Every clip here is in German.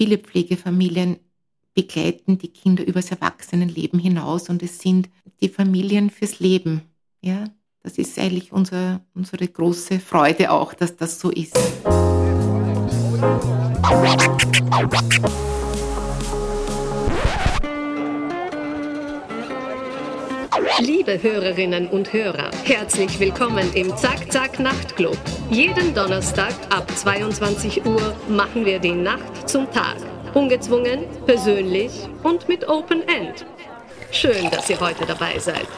viele Pflegefamilien begleiten die Kinder übers Erwachsenenleben hinaus und es sind die Familien fürs Leben. Ja, das ist eigentlich unser, unsere große Freude auch, dass das so ist. Liebe Hörerinnen und Hörer, herzlich willkommen im Zack Zack Nachtclub. Jeden Donnerstag ab 22 Uhr machen wir die Nacht zum Tag. Ungezwungen, persönlich und mit Open End. Schön, dass ihr heute dabei seid.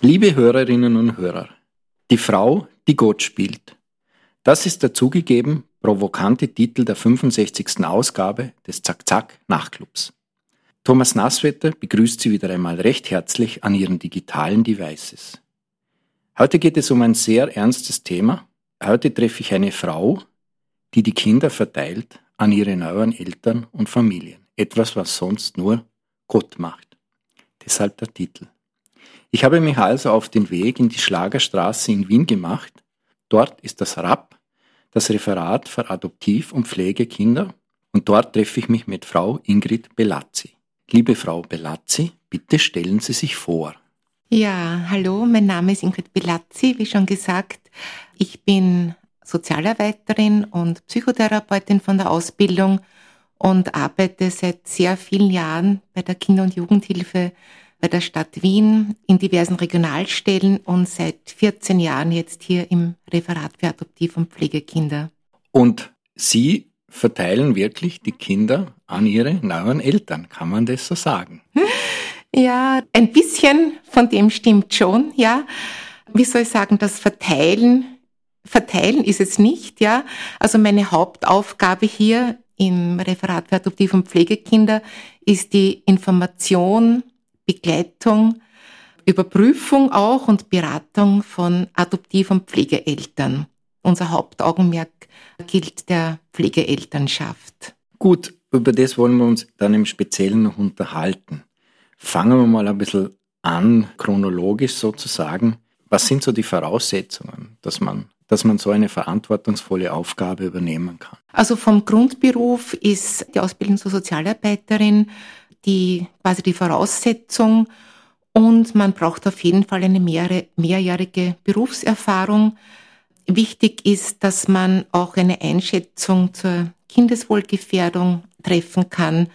Liebe Hörerinnen und Hörer, die Frau, die Gott spielt. Das ist der zugegeben provokante Titel der 65. Ausgabe des Zack-Zack Nachtclubs. Thomas Nasswetter begrüßt Sie wieder einmal recht herzlich an Ihren digitalen Devices. Heute geht es um ein sehr ernstes Thema. Heute treffe ich eine Frau, die die Kinder verteilt an ihre neuen Eltern und Familien. Etwas, was sonst nur Gott macht. Deshalb der Titel. Ich habe mich also auf den Weg in die Schlagerstraße in Wien gemacht. Dort ist das RAP, das Referat für Adoptiv- und Pflegekinder, und dort treffe ich mich mit Frau Ingrid Belazzi. Liebe Frau Belazzi, bitte stellen Sie sich vor. Ja, hallo, mein Name ist Ingrid Belazzi, wie schon gesagt. Ich bin Sozialarbeiterin und Psychotherapeutin von der Ausbildung und arbeite seit sehr vielen Jahren bei der Kinder- und Jugendhilfe bei der Stadt Wien in diversen Regionalstellen und seit 14 Jahren jetzt hier im Referat für Adoptiv- und Pflegekinder. Und Sie verteilen wirklich die Kinder an ihre neuen Eltern, kann man das so sagen? Ja, ein bisschen von dem stimmt schon, ja. Wie soll ich sagen, das Verteilen, Verteilen ist es nicht, ja. Also meine Hauptaufgabe hier im Referat für Adoptiv- und Pflegekinder ist die Information Begleitung, Überprüfung auch und Beratung von Adoptiv- und Pflegeeltern. Unser Hauptaugenmerk gilt der Pflegeelternschaft. Gut, über das wollen wir uns dann im Speziellen noch unterhalten. Fangen wir mal ein bisschen an, chronologisch sozusagen. Was sind so die Voraussetzungen, dass man, dass man so eine verantwortungsvolle Aufgabe übernehmen kann? Also vom Grundberuf ist die Ausbildung zur Sozialarbeiterin die, quasi die Voraussetzung und man braucht auf jeden Fall eine mehrere, mehrjährige Berufserfahrung. Wichtig ist, dass man auch eine Einschätzung zur Kindeswohlgefährdung treffen kann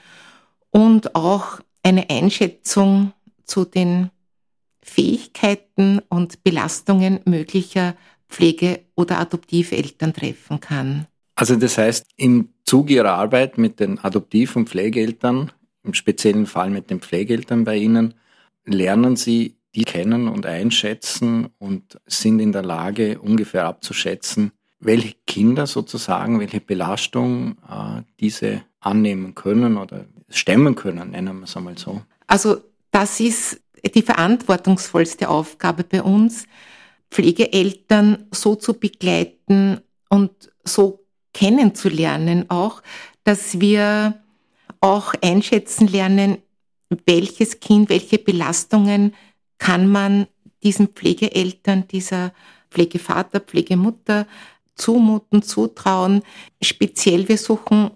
und auch eine Einschätzung zu den Fähigkeiten und Belastungen möglicher Pflege- oder Adoptiveltern treffen kann. Also das heißt, im Zuge Ihrer Arbeit mit den Adoptiv- und Pflegeeltern im speziellen Fall mit den Pflegeeltern bei Ihnen, lernen Sie die kennen und einschätzen und sind in der Lage, ungefähr abzuschätzen, welche Kinder sozusagen, welche Belastung äh, diese annehmen können oder stemmen können, nennen wir es einmal so. Also das ist die verantwortungsvollste Aufgabe bei uns, Pflegeeltern so zu begleiten und so kennenzulernen auch, dass wir auch einschätzen lernen, welches Kind, welche Belastungen kann man diesen Pflegeeltern, dieser Pflegevater, Pflegemutter zumuten, zutrauen. Speziell wir suchen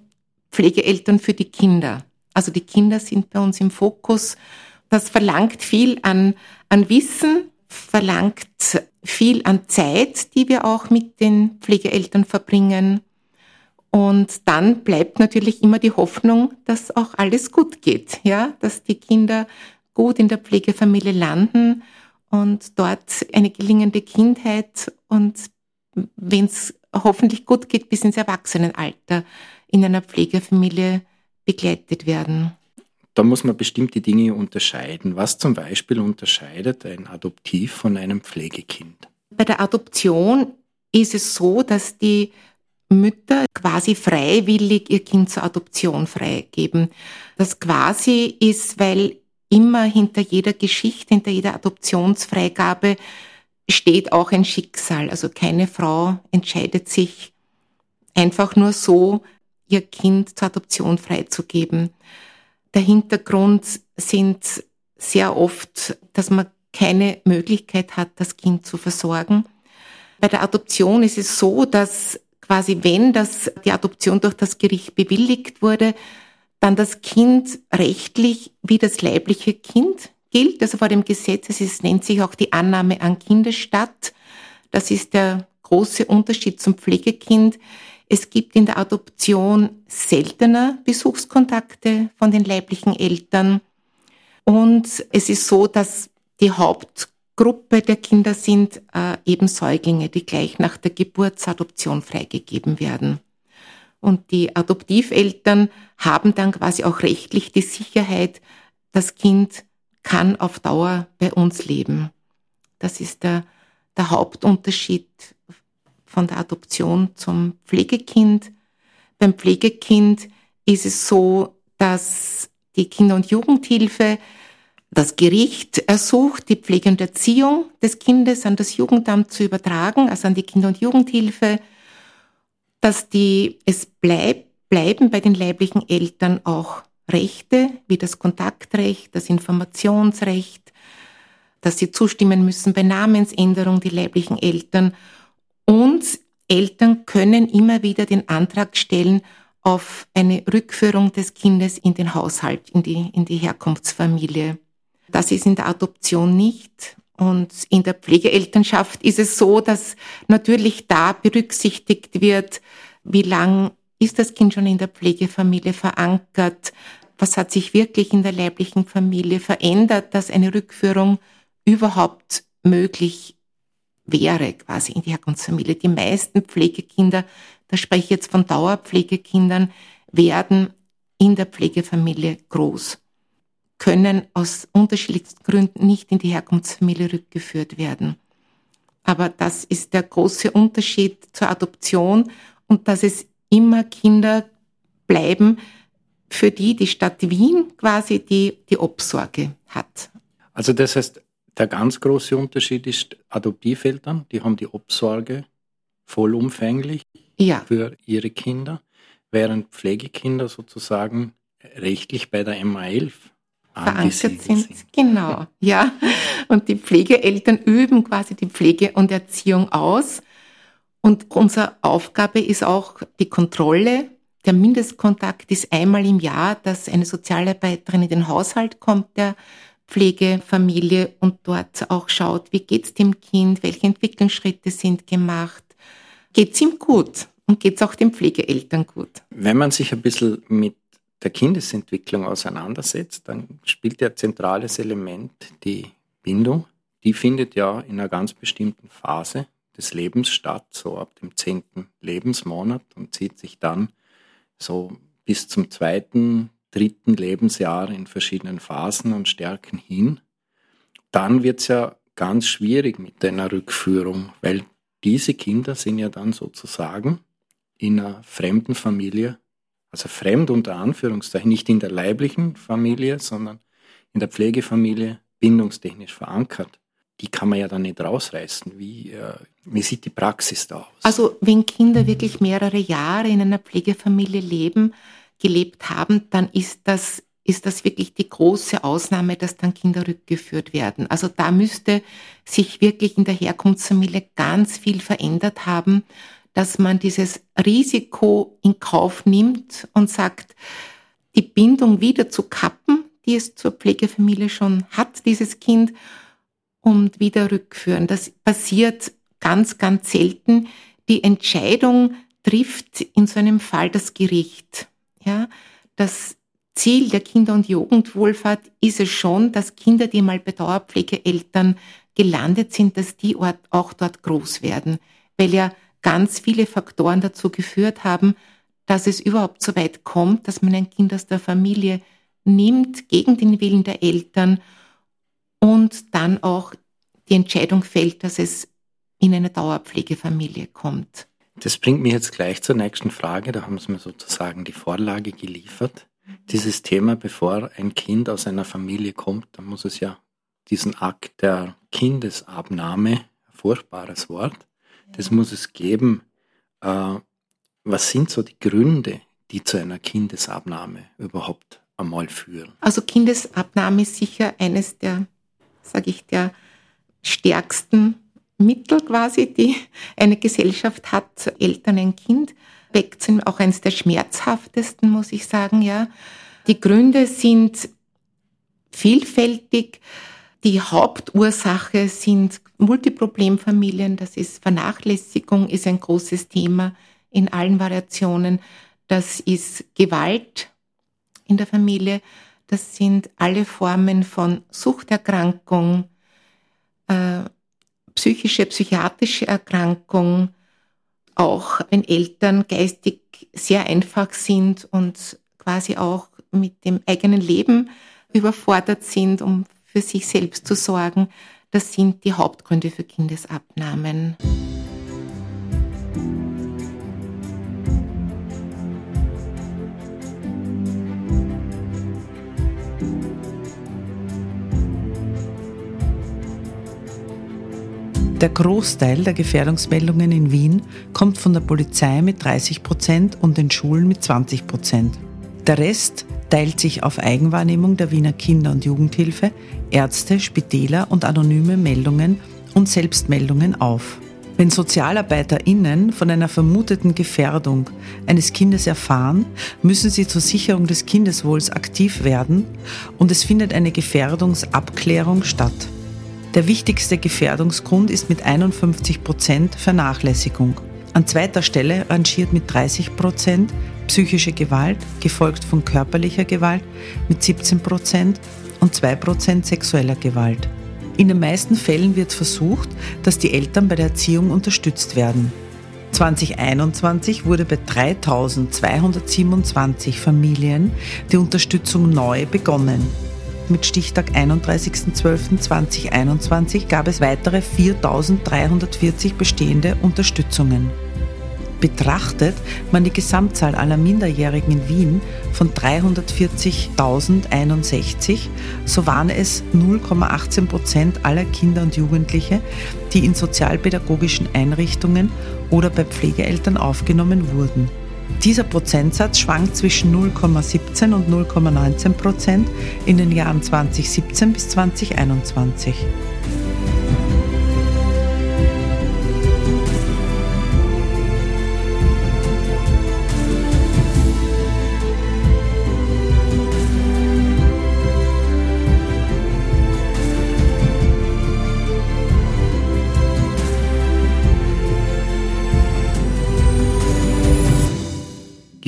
Pflegeeltern für die Kinder. Also die Kinder sind bei uns im Fokus. Das verlangt viel an, an Wissen, verlangt viel an Zeit, die wir auch mit den Pflegeeltern verbringen. Und dann bleibt natürlich immer die Hoffnung, dass auch alles gut geht, ja, dass die Kinder gut in der Pflegefamilie landen und dort eine gelingende Kindheit und wenn es hoffentlich gut geht, bis ins Erwachsenenalter in einer Pflegefamilie begleitet werden. Da muss man bestimmte Dinge unterscheiden. Was zum Beispiel unterscheidet ein Adoptiv von einem Pflegekind? Bei der Adoption ist es so, dass die Mütter quasi freiwillig ihr Kind zur Adoption freigeben. Das quasi ist, weil immer hinter jeder Geschichte, hinter jeder Adoptionsfreigabe steht auch ein Schicksal. Also keine Frau entscheidet sich einfach nur so, ihr Kind zur Adoption freizugeben. Der Hintergrund sind sehr oft, dass man keine Möglichkeit hat, das Kind zu versorgen Bei der Adoption ist es so, dass quasi wenn das, die Adoption durch das Gericht bewilligt wurde, dann das Kind rechtlich wie das leibliche Kind gilt. Also vor dem Gesetz, es nennt sich auch die Annahme an Kindesstatt. Das ist der große Unterschied zum Pflegekind. Es gibt in der Adoption seltener Besuchskontakte von den leiblichen Eltern. Und es ist so, dass die Hauptgruppe der Kinder sind äh, eben Säuglinge, die gleich nach der Geburtsadoption freigegeben werden. Und die Adoptiveltern haben dann quasi auch rechtlich die Sicherheit, das Kind kann auf Dauer bei uns leben. Das ist der, der Hauptunterschied von der Adoption zum Pflegekind. Beim Pflegekind ist es so, dass die Kinder- und Jugendhilfe das Gericht ersucht, die Pflege und Erziehung des Kindes an das Jugendamt zu übertragen, also an die Kinder- und Jugendhilfe, dass die, es bleibt, bleiben bei den leiblichen Eltern auch Rechte, wie das Kontaktrecht, das Informationsrecht, dass sie zustimmen müssen bei Namensänderung, die leiblichen Eltern. Und Eltern können immer wieder den Antrag stellen auf eine Rückführung des Kindes in den Haushalt, in die, in die Herkunftsfamilie. Das ist in der Adoption nicht. Und in der Pflegeelternschaft ist es so, dass natürlich da berücksichtigt wird, wie lang ist das Kind schon in der Pflegefamilie verankert? Was hat sich wirklich in der leiblichen Familie verändert, dass eine Rückführung überhaupt möglich wäre, quasi in die Herkunftsfamilie? Die meisten Pflegekinder, da spreche ich jetzt von Dauerpflegekindern, werden in der Pflegefamilie groß können aus unterschiedlichsten Gründen nicht in die Herkunftsfamilie rückgeführt werden. Aber das ist der große Unterschied zur Adoption und dass es immer Kinder bleiben, für die die Stadt Wien quasi die, die Obsorge hat. Also das heißt, der ganz große Unterschied ist Adoptiveltern, die haben die Obsorge vollumfänglich ja. für ihre Kinder, während Pflegekinder sozusagen rechtlich bei der MA11 verankert sind. Genau, ja. Und die Pflegeeltern üben quasi die Pflege und Erziehung aus. Und unsere Aufgabe ist auch die Kontrolle. Der Mindestkontakt ist einmal im Jahr, dass eine Sozialarbeiterin in den Haushalt kommt der Pflegefamilie und dort auch schaut, wie geht's dem Kind, welche Entwicklungsschritte sind gemacht, geht's ihm gut und geht's auch den Pflegeeltern gut. Wenn man sich ein bisschen mit der Kindesentwicklung auseinandersetzt, dann spielt ja zentrales Element die Bindung. Die findet ja in einer ganz bestimmten Phase des Lebens statt, so ab dem zehnten Lebensmonat und zieht sich dann so bis zum zweiten, dritten Lebensjahr in verschiedenen Phasen und Stärken hin. Dann wird es ja ganz schwierig mit einer Rückführung, weil diese Kinder sind ja dann sozusagen in einer fremden Familie also fremd unter Anführungszeichen, nicht in der leiblichen Familie, sondern in der Pflegefamilie bindungstechnisch verankert. Die kann man ja dann nicht rausreißen. Wie, äh, wie sieht die Praxis da aus? Also wenn Kinder wirklich mehrere Jahre in einer Pflegefamilie leben, gelebt haben, dann ist das ist das wirklich die große Ausnahme, dass dann Kinder rückgeführt werden. Also da müsste sich wirklich in der Herkunftsfamilie ganz viel verändert haben, dass man dieses Risiko in Kauf nimmt und sagt, die Bindung wieder zu kappen, die es zur Pflegefamilie schon hat, dieses Kind, und wieder rückführen. Das passiert ganz, ganz selten. Die Entscheidung trifft in so einem Fall das Gericht. Ja, das Ziel der Kinder- und Jugendwohlfahrt ist es schon, dass Kinder, die mal bei Dauerpflegeeltern gelandet sind, dass die auch dort groß werden. Weil ja ganz viele Faktoren dazu geführt haben, dass es überhaupt so weit kommt, dass man ein Kind aus der Familie nimmt gegen den Willen der Eltern und dann auch die Entscheidung fällt, dass es in eine Dauerpflegefamilie kommt. Das bringt mich jetzt gleich zur nächsten Frage. Da haben Sie mir sozusagen die Vorlage geliefert. Dieses Thema, bevor ein Kind aus einer Familie kommt, dann muss es ja diesen Akt der Kindesabnahme, furchtbares Wort, das muss es geben. Äh, was sind so die Gründe, die zu einer Kindesabnahme überhaupt einmal führen? Also Kindesabnahme ist sicher eines der, sage ich, der stärksten Mittel quasi, die eine Gesellschaft hat, Eltern ein Kind wegzunehmen, auch eines der schmerzhaftesten, muss ich sagen, ja. Die Gründe sind vielfältig. Die Hauptursache sind Multiproblemfamilien, das ist Vernachlässigung, ist ein großes Thema in allen Variationen. Das ist Gewalt in der Familie, das sind alle Formen von Suchterkrankung, äh, psychische, psychiatrische Erkrankung, auch wenn Eltern geistig sehr einfach sind und quasi auch mit dem eigenen Leben überfordert sind, um für sich selbst zu sorgen. Das sind die Hauptgründe für Kindesabnahmen. Der Großteil der Gefährdungsmeldungen in Wien kommt von der Polizei mit 30 Prozent und den Schulen mit 20 Prozent. Der Rest teilt sich auf Eigenwahrnehmung der Wiener Kinder- und Jugendhilfe, Ärzte, Spitäler und anonyme Meldungen und Selbstmeldungen auf. Wenn SozialarbeiterInnen von einer vermuteten Gefährdung eines Kindes erfahren, müssen sie zur Sicherung des Kindeswohls aktiv werden und es findet eine Gefährdungsabklärung statt. Der wichtigste Gefährdungsgrund ist mit 51 Prozent Vernachlässigung. An zweiter Stelle rangiert mit 30 Prozent psychische Gewalt, gefolgt von körperlicher Gewalt mit 17 Prozent und 2 Prozent sexueller Gewalt. In den meisten Fällen wird versucht, dass die Eltern bei der Erziehung unterstützt werden. 2021 wurde bei 3227 Familien die Unterstützung neu begonnen. Mit Stichtag 31.12.2021 gab es weitere 4.340 bestehende Unterstützungen. Betrachtet man die Gesamtzahl aller Minderjährigen in Wien von 340.061, so waren es 0,18 Prozent aller Kinder und Jugendliche, die in sozialpädagogischen Einrichtungen oder bei Pflegeeltern aufgenommen wurden. Dieser Prozentsatz schwankt zwischen 0,17 und 0,19 Prozent in den Jahren 2017 bis 2021.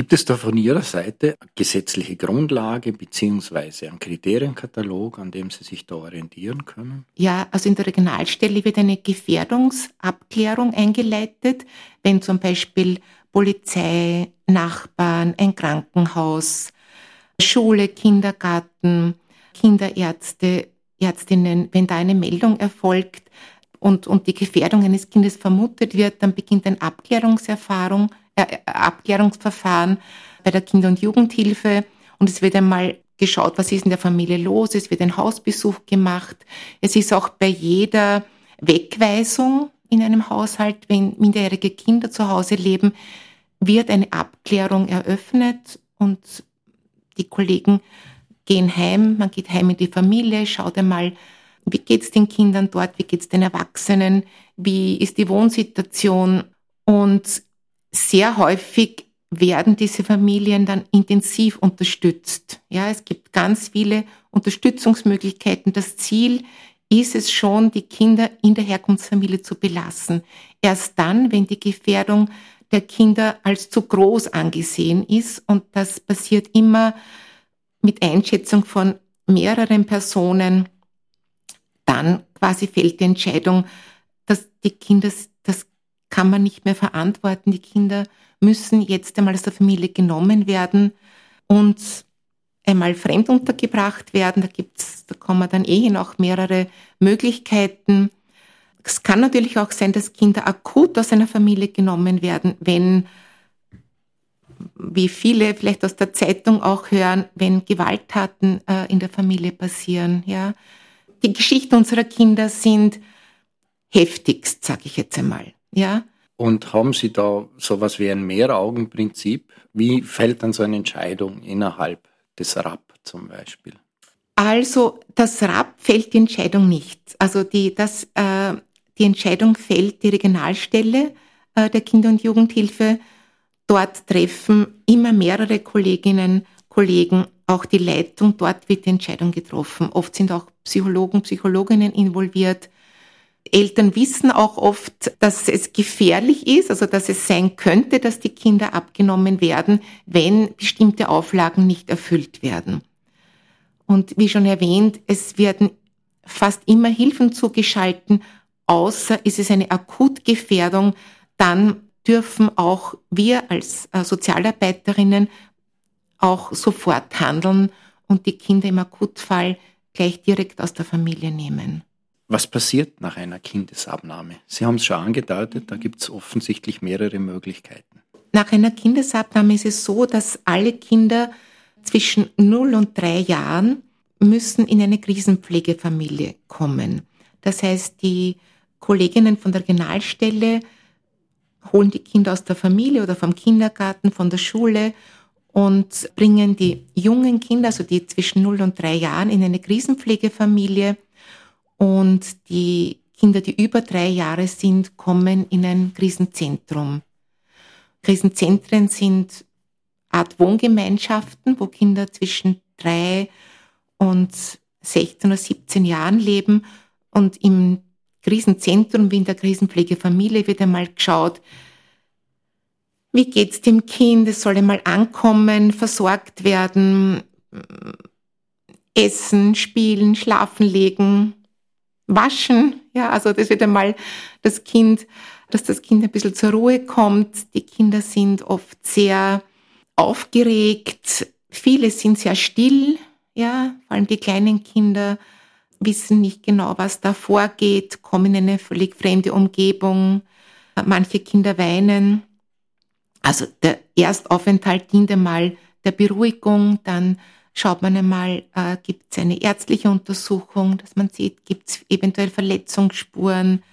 Gibt es da von Ihrer Seite gesetzliche Grundlage beziehungsweise einen Kriterienkatalog, an dem Sie sich da orientieren können? Ja, also in der Regionalstelle wird eine Gefährdungsabklärung eingeleitet, wenn zum Beispiel Polizei, Nachbarn, ein Krankenhaus, Schule, Kindergarten, Kinderärzte, Ärztinnen, wenn da eine Meldung erfolgt und, und die Gefährdung eines Kindes vermutet wird, dann beginnt ein Abklärungserfahrung, Abklärungsverfahren bei der Kinder- und Jugendhilfe. Und es wird einmal geschaut, was ist in der Familie los, es wird ein Hausbesuch gemacht. Es ist auch bei jeder Wegweisung in einem Haushalt, wenn minderjährige Kinder zu Hause leben, wird eine Abklärung eröffnet und die Kollegen gehen heim, man geht heim in die Familie, schaut einmal, wie geht's den Kindern dort, wie geht's den Erwachsenen, wie ist die Wohnsituation? Und sehr häufig werden diese Familien dann intensiv unterstützt. Ja, es gibt ganz viele Unterstützungsmöglichkeiten. Das Ziel ist es schon, die Kinder in der Herkunftsfamilie zu belassen. Erst dann, wenn die Gefährdung der Kinder als zu groß angesehen ist, und das passiert immer mit Einschätzung von mehreren Personen, dann quasi fällt die Entscheidung, dass die Kinder kann man nicht mehr verantworten. Die Kinder müssen jetzt einmal aus der Familie genommen werden und einmal fremd untergebracht werden. Da gibt's, da kommen dann eh noch mehrere Möglichkeiten. Es kann natürlich auch sein, dass Kinder akut aus einer Familie genommen werden, wenn, wie viele vielleicht aus der Zeitung auch hören, wenn Gewalttaten äh, in der Familie passieren. Ja, die Geschichten unserer Kinder sind heftigst, sage ich jetzt einmal. Ja. Und haben Sie da sowas wie ein Mehraugenprinzip? Wie fällt dann so eine Entscheidung innerhalb des RAP zum Beispiel? Also das RAP fällt die Entscheidung nicht. Also die, das, äh, Die Entscheidung fällt die Regionalstelle äh, der Kinder- und Jugendhilfe. Dort treffen immer mehrere Kolleginnen, Kollegen, auch die Leitung. Dort wird die Entscheidung getroffen. Oft sind auch Psychologen, Psychologinnen involviert. Eltern wissen auch oft, dass es gefährlich ist, also dass es sein könnte, dass die Kinder abgenommen werden, wenn bestimmte Auflagen nicht erfüllt werden. Und wie schon erwähnt, es werden fast immer Hilfen zugeschalten, außer ist es eine Akutgefährdung, dann dürfen auch wir als äh, Sozialarbeiterinnen auch sofort handeln und die Kinder im Akutfall gleich direkt aus der Familie nehmen. Was passiert nach einer Kindesabnahme? Sie haben es schon angedeutet, da gibt es offensichtlich mehrere Möglichkeiten. Nach einer Kindesabnahme ist es so, dass alle Kinder zwischen 0 und 3 Jahren müssen in eine Krisenpflegefamilie kommen. Das heißt, die Kolleginnen von der Regionalstelle holen die Kinder aus der Familie oder vom Kindergarten, von der Schule und bringen die jungen Kinder, also die zwischen 0 und 3 Jahren, in eine Krisenpflegefamilie. Und die Kinder, die über drei Jahre sind, kommen in ein Krisenzentrum. Krisenzentren sind Art Wohngemeinschaften, wo Kinder zwischen drei und 16 oder 17 Jahren leben. Und im Krisenzentrum wie in der Krisenpflegefamilie wird einmal geschaut, wie geht's dem Kind? Es soll einmal ankommen, versorgt werden, essen, spielen, schlafen legen, waschen. Ja, also das wird einmal das Kind, dass das Kind ein bisschen zur Ruhe kommt. Die Kinder sind oft sehr aufgeregt. Viele sind sehr still. Ja, vor allem die kleinen Kinder wissen nicht genau, was da vorgeht, kommen in eine völlig fremde Umgebung. Manche Kinder weinen. Also der Erstaufenthalt dient einmal der Beruhigung, dann schaut man einmal, äh, gibt es eine ärztliche Untersuchung, dass man sieht, gibt es eventuell Verletzungsspuren.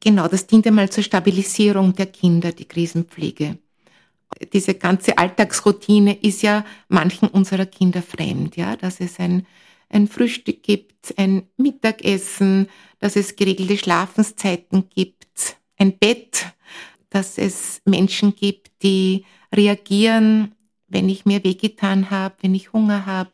Genau, das dient einmal zur Stabilisierung der Kinder, die Krisenpflege. Diese ganze Alltagsroutine ist ja manchen unserer Kinder fremd, ja, dass es ein ein Frühstück gibt, ein Mittagessen, dass es geregelte Schlafenszeiten gibt, ein Bett, dass es Menschen gibt, die reagieren, wenn ich mir wehgetan habe, wenn ich Hunger habe.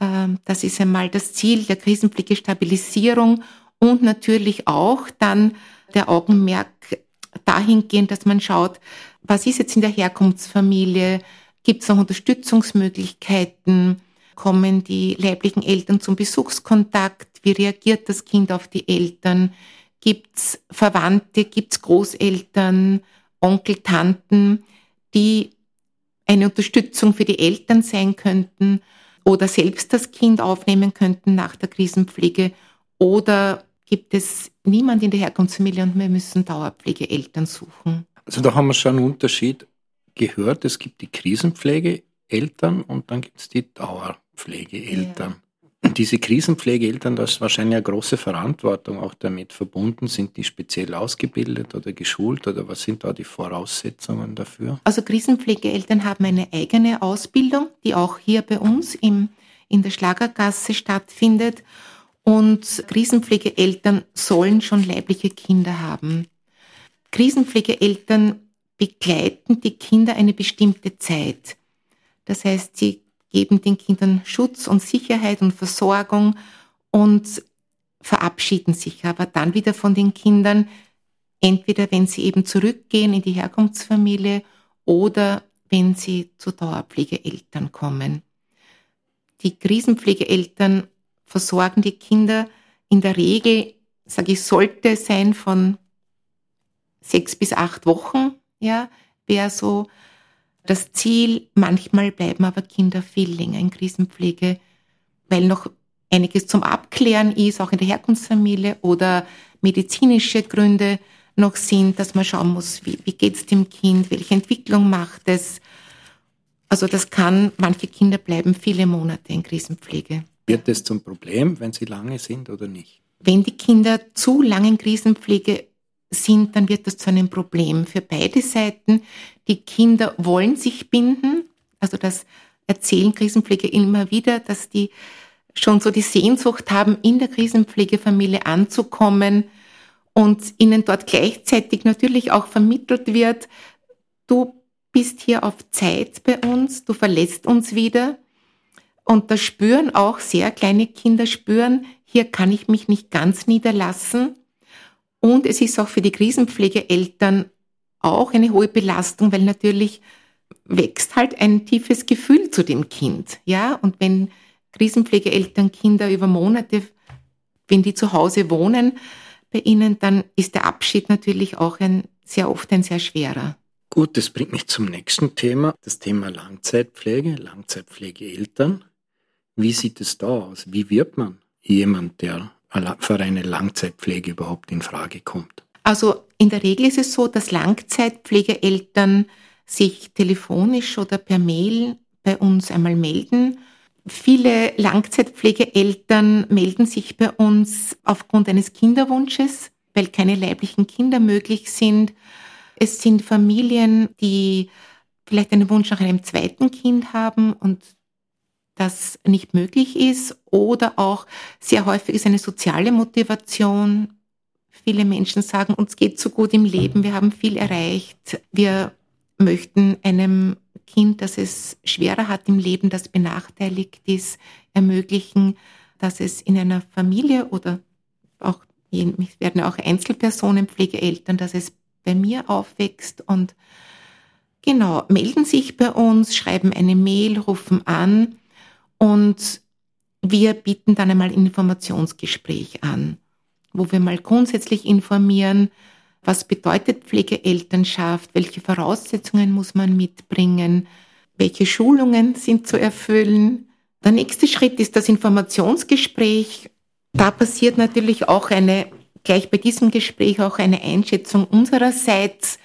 Ähm, das ist einmal das Ziel der Krisenpflege Stabilisierung und natürlich auch dann der Augenmerk dahingehend, dass man schaut, was ist jetzt in der Herkunftsfamilie, gibt es noch Unterstützungsmöglichkeiten, kommen die leiblichen Eltern zum Besuchskontakt? Wie reagiert das Kind auf die Eltern? Gibt's Verwandte, gibt's Großeltern, Onkel, Tanten, die eine Unterstützung für die Eltern sein könnten oder selbst das Kind aufnehmen könnten nach der Krisenpflege? Oder gibt es niemand in der Herkunftsfamilie und wir müssen Dauerpflegeeltern suchen? Also da haben wir schon einen Unterschied gehört. Es gibt die Krisenpflegeeltern und dann gibt es die Dauer. Pflegeeltern. Ja. Diese Krisenpflegeeltern, da ist wahrscheinlich eine große Verantwortung auch damit verbunden. Sind die speziell ausgebildet oder geschult oder was sind da die Voraussetzungen dafür? Also Krisenpflegeeltern haben eine eigene Ausbildung, die auch hier bei uns im, in der Schlagergasse stattfindet. Und Krisenpflegeeltern sollen schon leibliche Kinder haben. Krisenpflegeeltern begleiten die Kinder eine bestimmte Zeit. Das heißt, sie geben den Kindern Schutz und Sicherheit und Versorgung und verabschieden sich aber dann wieder von den Kindern, entweder wenn sie eben zurückgehen in die Herkunftsfamilie oder wenn sie zu Dauerpflegeeltern kommen. Die Krisenpflegeeltern versorgen die Kinder in der Regel, sage ich, sollte sein von sechs bis acht Wochen, ja, wäre so das Ziel. Manchmal bleiben aber Kinder viel länger in Krisenpflege, weil noch einiges zum Abklären ist, auch in der Herkunftsfamilie oder medizinische Gründe noch sind, dass man schauen muss, wie, wie geht es dem Kind, welche Entwicklung macht es. Also das kann, manche Kinder bleiben viele Monate in Krisenpflege. Wird es zum Problem, wenn sie lange sind oder nicht? Wenn die Kinder zu lange in Krisenpflege sind, dann wird das zu einem Problem für beide Seiten. Die Kinder wollen sich binden, also das erzählen Krisenpfleger immer wieder, dass die schon so die Sehnsucht haben, in der Krisenpflegefamilie anzukommen. und ihnen dort gleichzeitig natürlich auch vermittelt wird, du bist hier auf Zeit bei uns, du verlässt uns wieder. Und da spüren auch sehr kleine Kinder spüren, hier kann ich mich nicht ganz niederlassen. Und es ist auch für die Krisenpflegeeltern auch eine hohe Belastung, weil natürlich wächst halt ein tiefes Gefühl zu dem Kind. Ja, und wenn Krisenpflegeeltern Kinder über Monate, wenn die zu Hause wohnen bei ihnen, dann ist der Abschied natürlich auch ein sehr oft ein sehr schwerer. Gut, das bringt mich zum nächsten Thema, das Thema Langzeitpflege, Langzeitpflegeeltern. Wie sieht es da aus? Wie wird man jemand, der für eine Langzeitpflege überhaupt in Frage kommt? Also in der Regel ist es so, dass Langzeitpflegeeltern sich telefonisch oder per Mail bei uns einmal melden. Viele Langzeitpflegeeltern melden sich bei uns aufgrund eines Kinderwunsches, weil keine leiblichen Kinder möglich sind. Es sind Familien, die vielleicht einen Wunsch nach einem zweiten Kind haben und das nicht möglich ist. Oder auch sehr häufig ist eine soziale Motivation. Viele Menschen sagen, uns geht so gut im Leben, wir haben viel erreicht, wir möchten einem Kind, das es schwerer hat im Leben, das benachteiligt ist, ermöglichen, dass es in einer Familie oder auch, es werden auch Einzelpersonen, Pflegeeltern, dass es bei mir aufwächst und genau, melden sich bei uns, schreiben eine Mail, rufen an und wir bieten dann einmal ein Informationsgespräch an, wo wir mal grundsätzlich informieren, was bedeutet Pflegeelternschaft? Welche Voraussetzungen muss man mitbringen? Welche Schulungen sind zu erfüllen? Der nächste Schritt ist das Informationsgespräch. Da passiert natürlich auch eine, gleich bei diesem Gespräch auch eine Einschätzung unsererseits.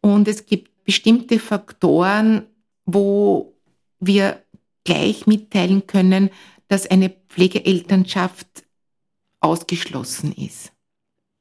Und es gibt bestimmte Faktoren, wo wir gleich mitteilen können, dass eine Pflegeelternschaft ausgeschlossen ist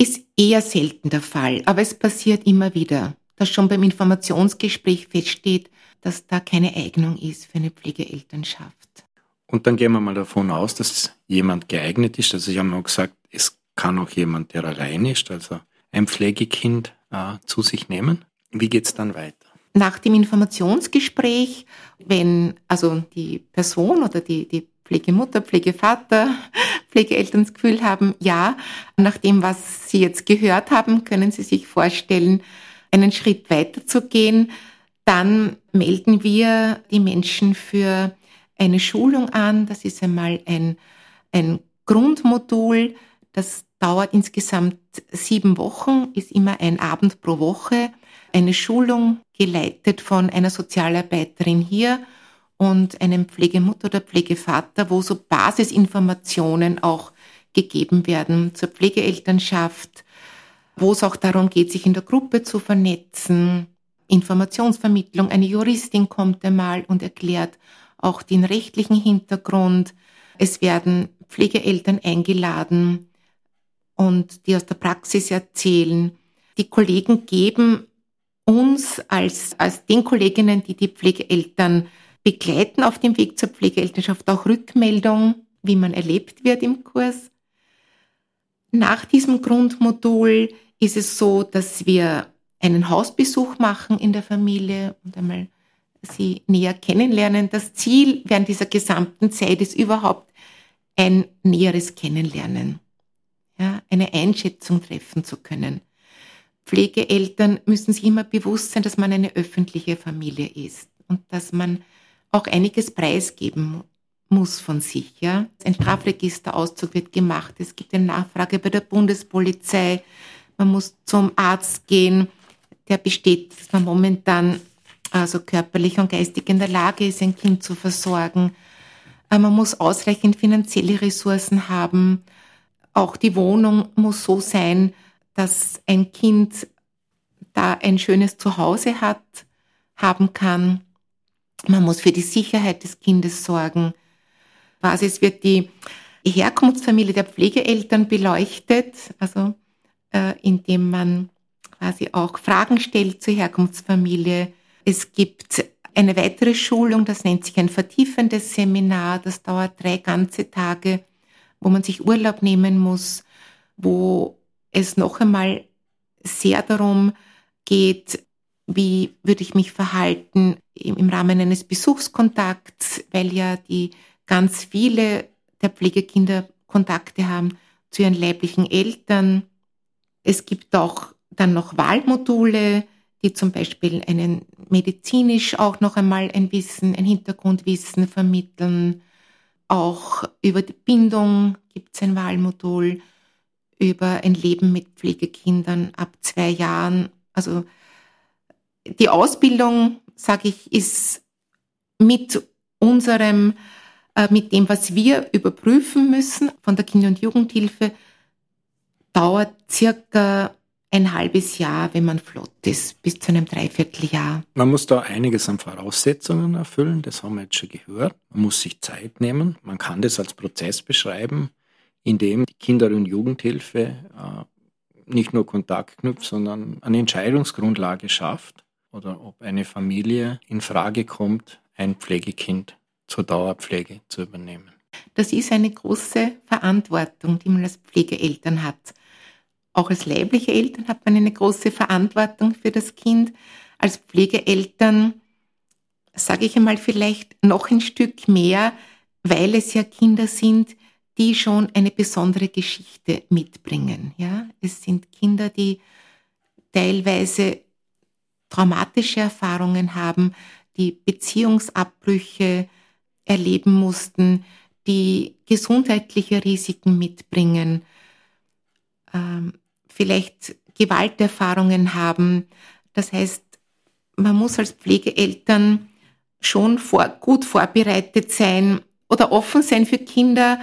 ist eher selten der Fall, aber es passiert immer wieder, dass schon beim Informationsgespräch feststeht, dass da keine Eignung ist für eine Pflegeelternschaft. Und dann gehen wir mal davon aus, dass jemand geeignet ist. Also ich habe mal gesagt, es kann auch jemand, der allein ist, also ein Pflegekind äh, zu sich nehmen. Wie geht es dann weiter? Nach dem Informationsgespräch, wenn also die Person oder die, die Pflegemutter, Pflegevater, Pflegeeltern das Gefühl haben, ja, nach dem, was Sie jetzt gehört haben, können Sie sich vorstellen, einen Schritt weiter zu gehen. Dann melden wir die Menschen für eine Schulung an. Das ist einmal ein, ein Grundmodul. Das dauert insgesamt sieben Wochen, ist immer ein Abend pro Woche. Eine Schulung geleitet von einer Sozialarbeiterin hier und einem Pflegemutter oder Pflegevater, wo so Basisinformationen auch gegeben werden zur Pflegeelternschaft, wo es auch darum geht, sich in der Gruppe zu vernetzen, Informationsvermittlung. Eine Juristin kommt einmal und erklärt auch den rechtlichen Hintergrund. Es werden Pflegeeltern eingeladen und die aus der Praxis erzählen. Die Kollegen geben uns als, als den Kolleginnen, die die Pflegeeltern begleiten auf dem Weg zur Pflegeelternschaft auch Rückmeldung, wie man erlebt wird im Kurs. Nach diesem Grundmodul ist es so, dass wir einen Hausbesuch machen in der Familie und einmal sie näher kennenlernen. Das Ziel während dieser gesamten Zeit ist überhaupt ein näheres Kennenlernen, ja, eine Einschätzung treffen zu können. Pflegeeltern müssen sich immer bewusst sein, dass man eine öffentliche Familie ist und dass man auch einiges preisgeben muss von sich. Ja? Ein Strafregisterauszug wird gemacht. Es gibt eine Nachfrage bei der Bundespolizei. Man muss zum Arzt gehen, der besteht, dass man momentan also körperlich und geistig in der Lage ist, ein Kind zu versorgen. Äh, man muss ausreichend finanzielle Ressourcen haben. Auch die Wohnung muss so sein, dass ein Kind da ein schönes Zuhause hat, haben kann. Man muss für die Sicherheit des Kindes sorgen. Quasi es wird die Herkunftsfamilie der Pflegeeltern beleuchtet, also äh, indem man quasi auch Fragen stellt zur Herkunftsfamilie. Es gibt eine weitere Schulung, das nennt sich ein vertiefendes Seminar, das dauert drei ganze Tage, wo man sich Urlaub nehmen muss, wo es noch einmal sehr darum geht, wie würde ich mich verhalten im Rahmen eines Besuchskontakts, weil ja die ganz viele der Pflegekinder Kontakte haben zu ihren leiblichen Eltern. Es gibt auch dann noch Wahlmodule, die zum Beispiel einen medizinisch auch noch einmal ein Wissen, ein Hintergrundwissen vermitteln. Auch über die Bindung gibt es ein Wahlmodul, über ein Leben mit Pflegekindern ab zwei Jahren. Also die Ausbildung, sage ich, ist mit unserem, äh, mit dem, was wir überprüfen müssen von der Kinder- und Jugendhilfe, dauert circa ein halbes Jahr, wenn man flott ist, bis zu einem Dreivierteljahr. Man muss da einiges an Voraussetzungen erfüllen, das haben wir jetzt schon gehört. Man muss sich Zeit nehmen. Man kann das als Prozess beschreiben, in dem die Kinder- und Jugendhilfe äh, nicht nur Kontakt knüpft, sondern eine Entscheidungsgrundlage schafft oder ob eine Familie in Frage kommt, ein Pflegekind zur Dauerpflege zu übernehmen. Das ist eine große Verantwortung, die man als Pflegeeltern hat. Auch als leibliche Eltern hat man eine große Verantwortung für das Kind. Als Pflegeeltern sage ich einmal vielleicht noch ein Stück mehr, weil es ja Kinder sind, die schon eine besondere Geschichte mitbringen. Ja, es sind Kinder, die teilweise traumatische Erfahrungen haben, die Beziehungsabbrüche erleben mussten, die gesundheitliche Risiken mitbringen, ähm, vielleicht Gewalterfahrungen haben. Das heißt, man muss als Pflegeeltern schon vor, gut vorbereitet sein oder offen sein für Kinder,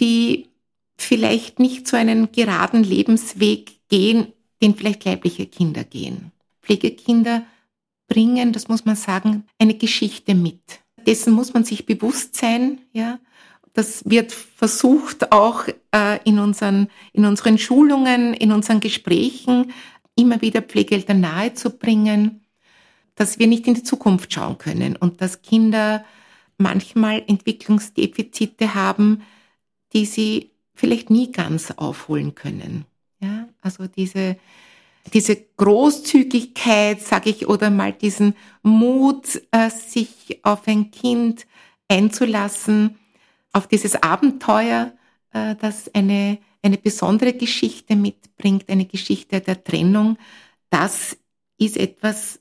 die vielleicht nicht so einen geraden Lebensweg gehen, den vielleicht leibliche Kinder gehen. Pflegekinder bringen, das muss man sagen, eine Geschichte mit. Dessen muss man sich bewusst sein, ja. Das wird versucht auch äh, in, unseren, in unseren Schulungen, in unseren Gesprächen immer wieder Pflegeeltern nahezubringen, dass wir nicht in die Zukunft schauen können und dass Kinder manchmal Entwicklungsdefizite haben, die sie vielleicht nie ganz aufholen können. Ja, also diese, diese Großzügigkeit, sage ich, oder mal diesen Mut, äh, sich auf ein Kind einzulassen, auf dieses Abenteuer, äh, das eine, eine besondere Geschichte mitbringt, eine Geschichte der Trennung, das ist etwas,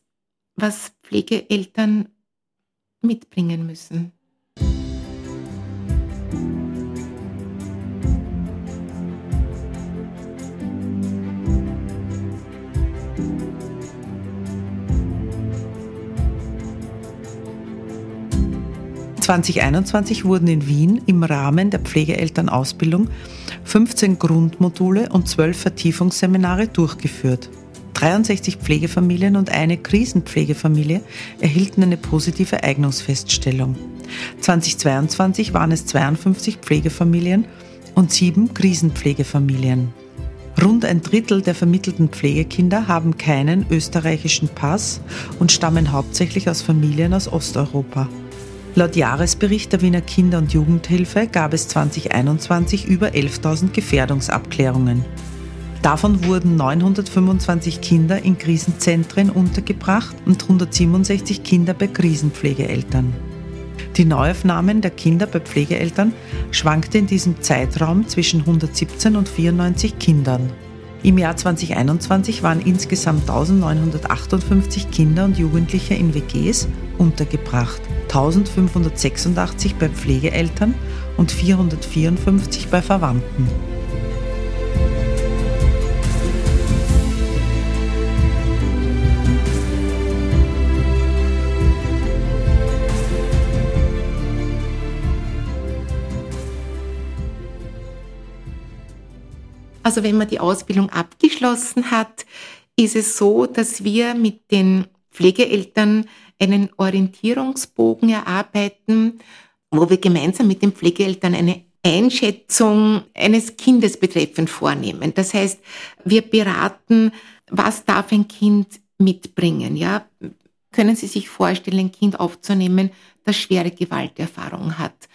was Pflegeeltern mitbringen müssen. 2021 wurden in Wien im Rahmen der Pflegeelternausbildung 15 Grundmodule und 12 Vertiefungsseminare durchgeführt. 63 Pflegefamilien und eine Krisenpflegefamilie erhielten eine positive Eignungsfeststellung. 2022 waren es 52 Pflegefamilien und sieben Krisenpflegefamilien. Rund ein Drittel der vermittelten Pflegekinder haben keinen österreichischen Pass und stammen hauptsächlich aus Familien aus Osteuropa. Laut Jahresbericht der Wiener Kinder- und Jugendhilfe gab es 2021 über 11.000 Gefährdungsabklärungen. Davon wurden 925 Kinder in Krisenzentren untergebracht und 167 Kinder bei Krisenpflegeeltern. Die Neuaufnahmen der Kinder bei Pflegeeltern schwankte in diesem Zeitraum zwischen 117 und 94 Kindern. Im Jahr 2021 waren insgesamt 1958 Kinder und Jugendliche in WGs untergebracht, 1586 bei Pflegeeltern und 454 bei Verwandten. Also wenn man die Ausbildung abgeschlossen hat, ist es so, dass wir mit den Pflegeeltern einen Orientierungsbogen erarbeiten, wo wir gemeinsam mit den Pflegeeltern eine Einschätzung eines Kindes betreffend vornehmen. Das heißt, wir beraten, was darf ein Kind mitbringen, ja? Können Sie sich vorstellen, ein Kind aufzunehmen, das schwere Gewalterfahrung hat,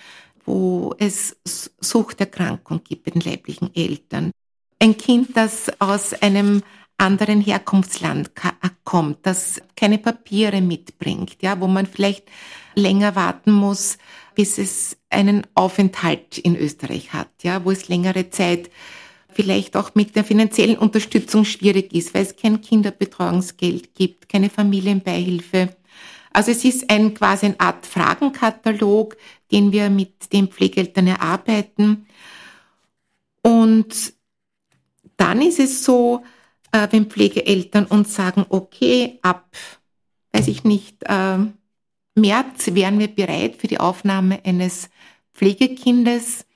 wo es Suchterkrankung gibt bei den leiblichen Eltern, ein Kind, das aus einem anderen Herkunftsland kommt, das keine Papiere mitbringt, ja, wo man vielleicht länger warten muss, bis es einen Aufenthalt in Österreich hat, ja, wo es längere Zeit vielleicht auch mit der finanziellen Unterstützung schwierig ist, weil es kein Kinderbetreuungsgeld gibt, keine Familienbeihilfe. Also es ist ein quasi eine Art Fragenkatalog, den wir mit den Pflegeeltern erarbeiten. Und dann ist es so, äh, wenn Pflegeeltern uns sagen, okay, ab, weiß ich nicht, äh, März wären wir bereit für die Aufnahme eines Pflegekindes,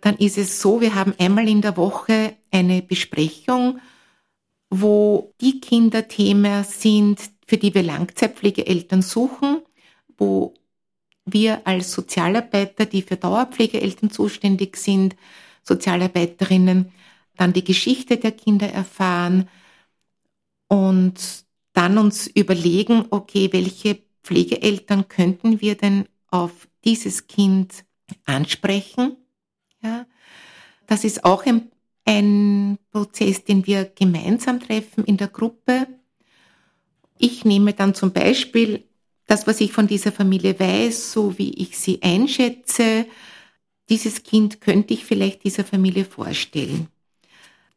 dann ist es so, wir haben einmal in der Woche eine Besprechung, wo die Kinderthemen sind, für die wir Langzeitpflegeeltern suchen, wo wir als Sozialarbeiter, die für Dauerpflegeeltern zuständig sind, Sozialarbeiterinnen, dann die Geschichte der Kinder erfahren und dann uns überlegen, okay, welche Pflegeeltern könnten wir denn auf dieses Kind ansprechen? Ja, das ist auch ein, ein Prozess, den wir gemeinsam treffen in der Gruppe. Ich nehme dann zum Beispiel das, was ich von dieser Familie weiß, so wie ich sie einschätze, dieses Kind könnte ich vielleicht dieser Familie vorstellen.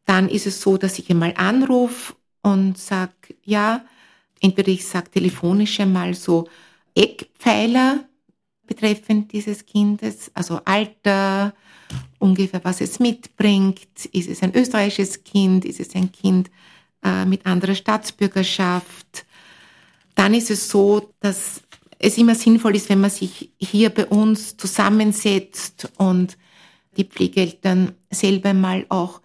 Dann ist es so, dass ich einmal anrufe und sage, ja, entweder ich sage telefonisch einmal so Eckpfeiler betreffend dieses Kindes, also Alter, ungefähr was es mitbringt, ist es ein österreichisches Kind, ist es ein Kind äh, mit anderer Staatsbürgerschaft. Dann ist es so, dass es immer sinnvoll ist, wenn man sich hier bei uns zusammensetzt und die Pflegeeltern selber mal auch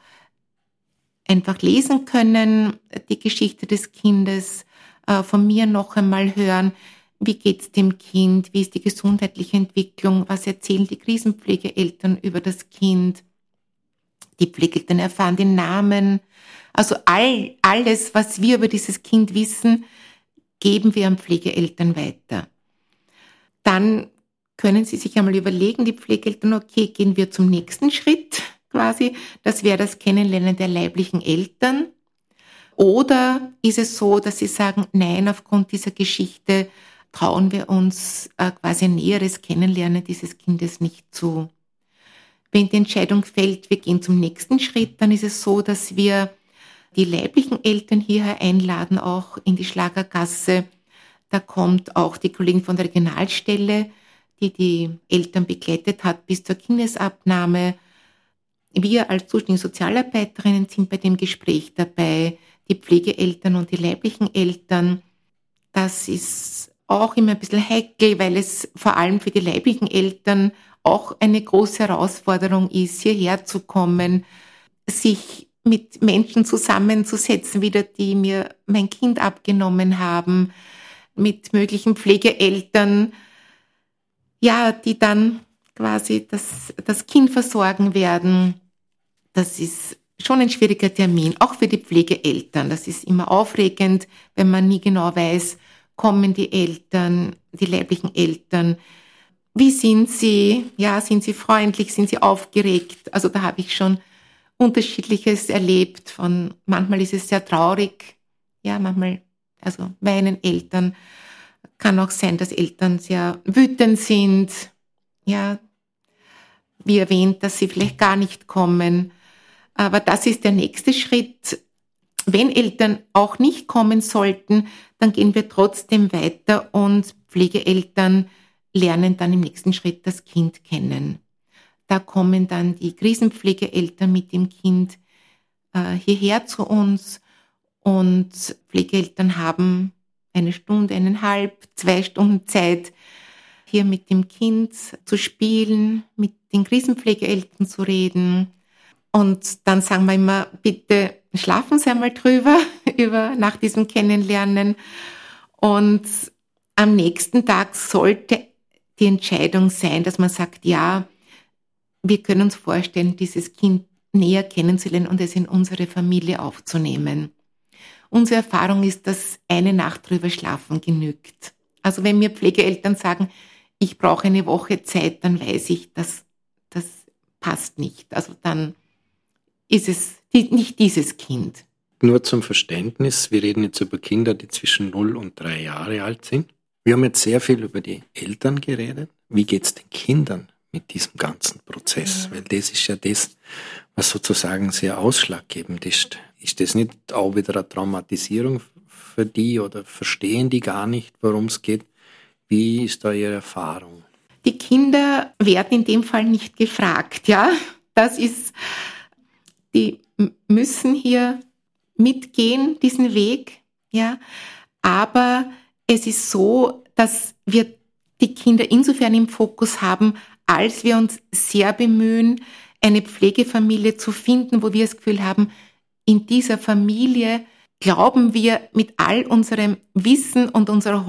einfach lesen können, die Geschichte des Kindes, äh, von mir noch einmal hören, wie geht's dem Kind, wie ist die gesundheitliche Entwicklung, was erzählen die Krisenpflegeeltern über das Kind. Die Pflegeeltern erfahren den Namen. Also all, alles, was wir über dieses Kind wissen, geben wir an Pflegeeltern weiter. Dann können Sie sich einmal überlegen, die Pflegeeltern, okay, gehen wir zum nächsten Schritt quasi. Das wäre das Kennenlernen der leiblichen Eltern. Oder ist es so, dass Sie sagen, nein, aufgrund dieser Geschichte trauen wir uns äh, quasi näheres Kennenlernen dieses Kindes nicht zu. Wenn die Entscheidung fällt, wir gehen zum nächsten Schritt, dann ist es so, dass wir die leiblichen Eltern hierher einladen, auch in die Schlagergasse. Da kommt auch die Kollegin von der Regionalstelle, die die Eltern begleitet hat bis zur Kindesabnahme. Wir als zuständige Sozialarbeiterinnen sind bei dem Gespräch dabei, die Pflegeeltern und die leiblichen Eltern. Das ist auch immer ein bisschen heikel, weil es vor allem für die leiblichen Eltern auch eine große Herausforderung ist, hierher zu kommen, sich mit Menschen zusammenzusetzen, wieder die mir mein Kind abgenommen haben, mit möglichen Pflegeeltern, ja, die dann quasi das, das Kind versorgen werden. Das ist schon ein schwieriger Termin, auch für die Pflegeeltern. Das ist immer aufregend, wenn man nie genau weiß, kommen die Eltern, die leiblichen Eltern, wie sind sie? Ja, sind sie freundlich? Sind sie aufgeregt? Also da habe ich schon unterschiedliches erlebt. Von manchmal ist es sehr traurig. Ja, manchmal, also weinen Eltern. Kann auch sein, dass Eltern sehr wütend sind. Ja, wie erwähnt, dass sie vielleicht gar nicht kommen. Aber das ist der nächste Schritt. Wenn Eltern auch nicht kommen sollten, dann gehen wir trotzdem weiter und Pflegeeltern lernen dann im nächsten Schritt das Kind kennen. Da kommen dann die Krisenpflegeeltern mit dem Kind äh, hierher zu uns und Pflegeeltern haben eine Stunde, eineinhalb, zwei Stunden Zeit, hier mit dem Kind zu spielen, mit den Krisenpflegeeltern zu reden, und dann sagen wir immer, bitte schlafen Sie einmal drüber, über, nach diesem Kennenlernen. Und am nächsten Tag sollte die Entscheidung sein, dass man sagt, ja, wir können uns vorstellen, dieses Kind näher kennenzulernen und es in unsere Familie aufzunehmen. Unsere Erfahrung ist, dass eine Nacht drüber schlafen genügt. Also wenn mir Pflegeeltern sagen, ich brauche eine Woche Zeit, dann weiß ich, dass das passt nicht. Also dann ist es nicht dieses Kind. Nur zum Verständnis, wir reden jetzt über Kinder, die zwischen 0 und 3 Jahre alt sind. Wir haben jetzt sehr viel über die Eltern geredet. Wie geht es den Kindern mit diesem ganzen Prozess? Ja. Weil das ist ja das, was sozusagen sehr ausschlaggebend ist. Ist das nicht auch wieder eine Traumatisierung für die oder verstehen die gar nicht, worum es geht? Wie ist da Ihre Erfahrung? Die Kinder werden in dem Fall nicht gefragt, ja. Das ist, die müssen hier mitgehen, diesen Weg, ja. Aber es ist so, dass wir die Kinder insofern im Fokus haben, als wir uns sehr bemühen, eine Pflegefamilie zu finden, wo wir das Gefühl haben, in dieser Familie glauben wir mit all unserem Wissen und unserer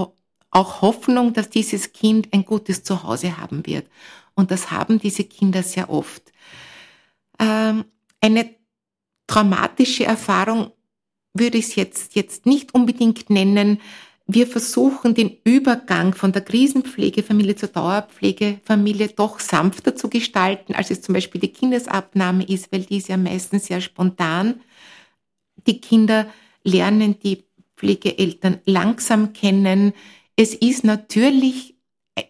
auch Hoffnung, dass dieses Kind ein gutes Zuhause haben wird. Und das haben diese Kinder sehr oft. Ähm, eine traumatische Erfahrung würde ich es jetzt, jetzt nicht unbedingt nennen. Wir versuchen den Übergang von der Krisenpflegefamilie zur Dauerpflegefamilie doch sanfter zu gestalten, als es zum Beispiel die Kindesabnahme ist, weil die ist ja meistens sehr spontan. Die Kinder lernen die Pflegeeltern langsam kennen. Es ist natürlich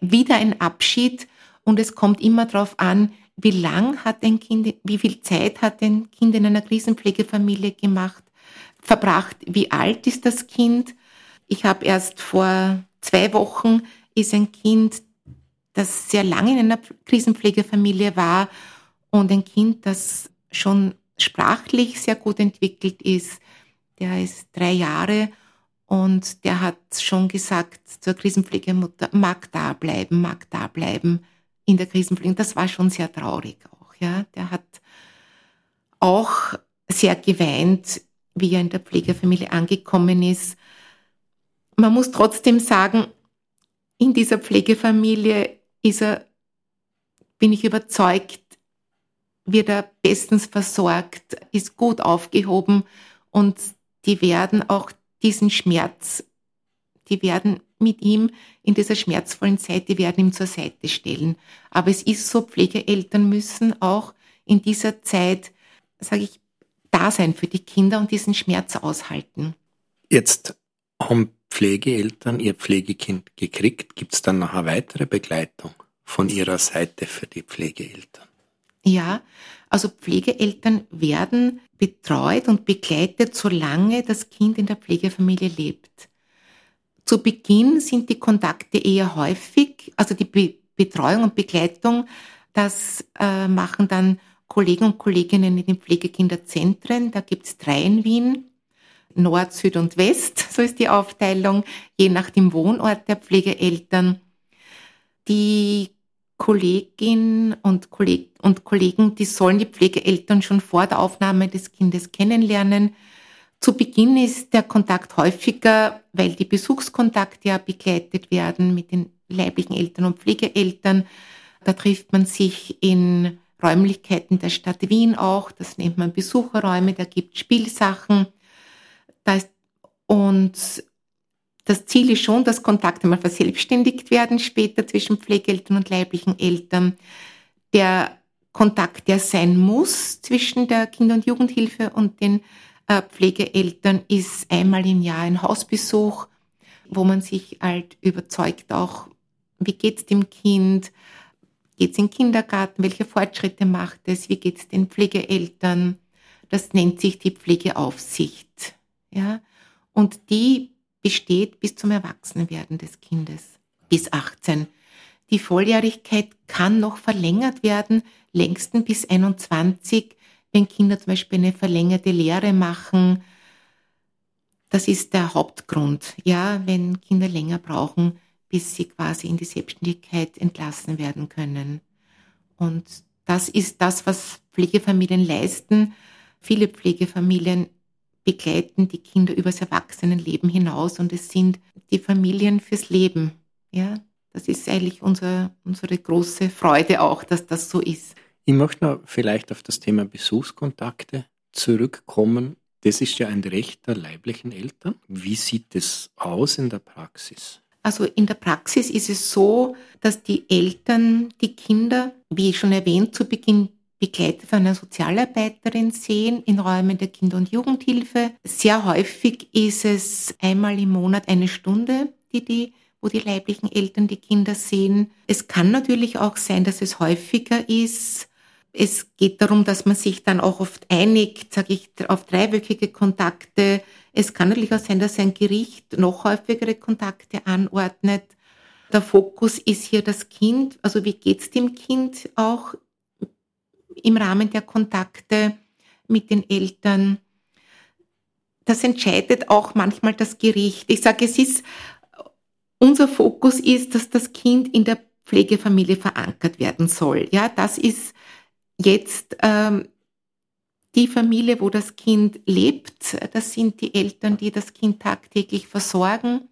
wieder ein Abschied und es kommt immer darauf an, wie lang hat ein Kind, wie viel Zeit hat ein Kind in einer Krisenpflegefamilie gemacht, verbracht, wie alt ist das Kind. Ich habe erst vor zwei Wochen ist ein Kind, das sehr lange in einer Krisenpflegefamilie war und ein Kind, das schon sprachlich sehr gut entwickelt ist, der ist drei Jahre und der hat schon gesagt zur Krisenpflegemutter, mag da bleiben, mag da bleiben in der Krisenpflege. Das war schon sehr traurig auch, ja. Der hat auch sehr geweint, wie er in der Pflegefamilie angekommen ist. Man muss trotzdem sagen, in dieser Pflegefamilie ist er, bin ich überzeugt, wird er bestens versorgt, ist gut aufgehoben und die werden auch diesen Schmerz, die werden mit ihm in dieser schmerzvollen Zeit, die werden ihm zur Seite stellen. Aber es ist so, Pflegeeltern müssen auch in dieser Zeit, sage ich, da sein für die Kinder und diesen Schmerz aushalten. Jetzt haben Pflegeeltern ihr Pflegekind gekriegt. Gibt es dann eine weitere Begleitung von ihrer Seite für die Pflegeeltern? Ja, also Pflegeeltern werden betreut und begleitet, solange das Kind in der Pflegefamilie lebt. Zu Beginn sind die Kontakte eher häufig, also die Be Betreuung und Begleitung, das äh, machen dann Kollegen und Kolleginnen in den Pflegekinderzentren. Da gibt es drei in Wien, Nord, Süd und West, so ist die Aufteilung, je nach dem Wohnort der Pflegeeltern. Die Kolleginnen und, Kolleg und Kollegen, die sollen die Pflegeeltern schon vor der Aufnahme des Kindes kennenlernen. Zu Beginn ist der Kontakt häufiger, weil die Besuchskontakte ja begleitet werden mit den leiblichen Eltern und Pflegeeltern. Da trifft man sich in Räumlichkeiten der Stadt Wien auch. Das nennt man Besucherräume, da gibt Spielsachen. Da ist, und das Ziel ist schon, dass Kontakte mal verselbstständigt werden später zwischen Pflegeeltern und leiblichen Eltern. Der Kontakt, der sein muss zwischen der Kinder- und Jugendhilfe und den äh, Pflegeeltern, ist einmal im Jahr ein Hausbesuch, wo man sich halt überzeugt auch, wie geht's dem Kind, geht's in den Kindergarten, welche Fortschritte macht es, wie geht's den Pflegeeltern. Das nennt sich die Pflegeaufsicht. Ja? Und die besteht bis zum Erwachsenwerden des Kindes, bis 18. Die Volljährigkeit kann noch verlängert werden, längsten bis 21, wenn Kinder zum Beispiel eine verlängerte Lehre machen. Das ist der Hauptgrund, ja, wenn Kinder länger brauchen, bis sie quasi in die Selbstständigkeit entlassen werden können. Und das ist das, was Pflegefamilien leisten. Viele Pflegefamilien begleiten die Kinder übers Erwachsenenleben hinaus und es sind die Familien fürs Leben. Ja, das ist eigentlich unser, unsere große Freude auch, dass das so ist. Ich möchte noch vielleicht auf das Thema Besuchskontakte zurückkommen. Das ist ja ein Recht der leiblichen Eltern. Wie sieht es aus in der Praxis? Also in der Praxis ist es so, dass die Eltern die Kinder, wie schon erwähnt zu Beginn, begleitet von einer Sozialarbeiterin sehen in Räumen der Kinder- und Jugendhilfe. Sehr häufig ist es einmal im Monat eine Stunde, die die wo die leiblichen Eltern die Kinder sehen. Es kann natürlich auch sein, dass es häufiger ist. Es geht darum, dass man sich dann auch oft einigt, sage ich, auf dreiwöchige Kontakte. Es kann natürlich auch sein, dass ein Gericht noch häufigere Kontakte anordnet. Der Fokus ist hier das Kind, also wie geht's dem Kind auch im Rahmen der Kontakte mit den Eltern. Das entscheidet auch manchmal das Gericht. Ich sage, es ist, unser Fokus ist, dass das Kind in der Pflegefamilie verankert werden soll. Ja, das ist jetzt ähm, die Familie, wo das Kind lebt. Das sind die Eltern, die das Kind tagtäglich versorgen,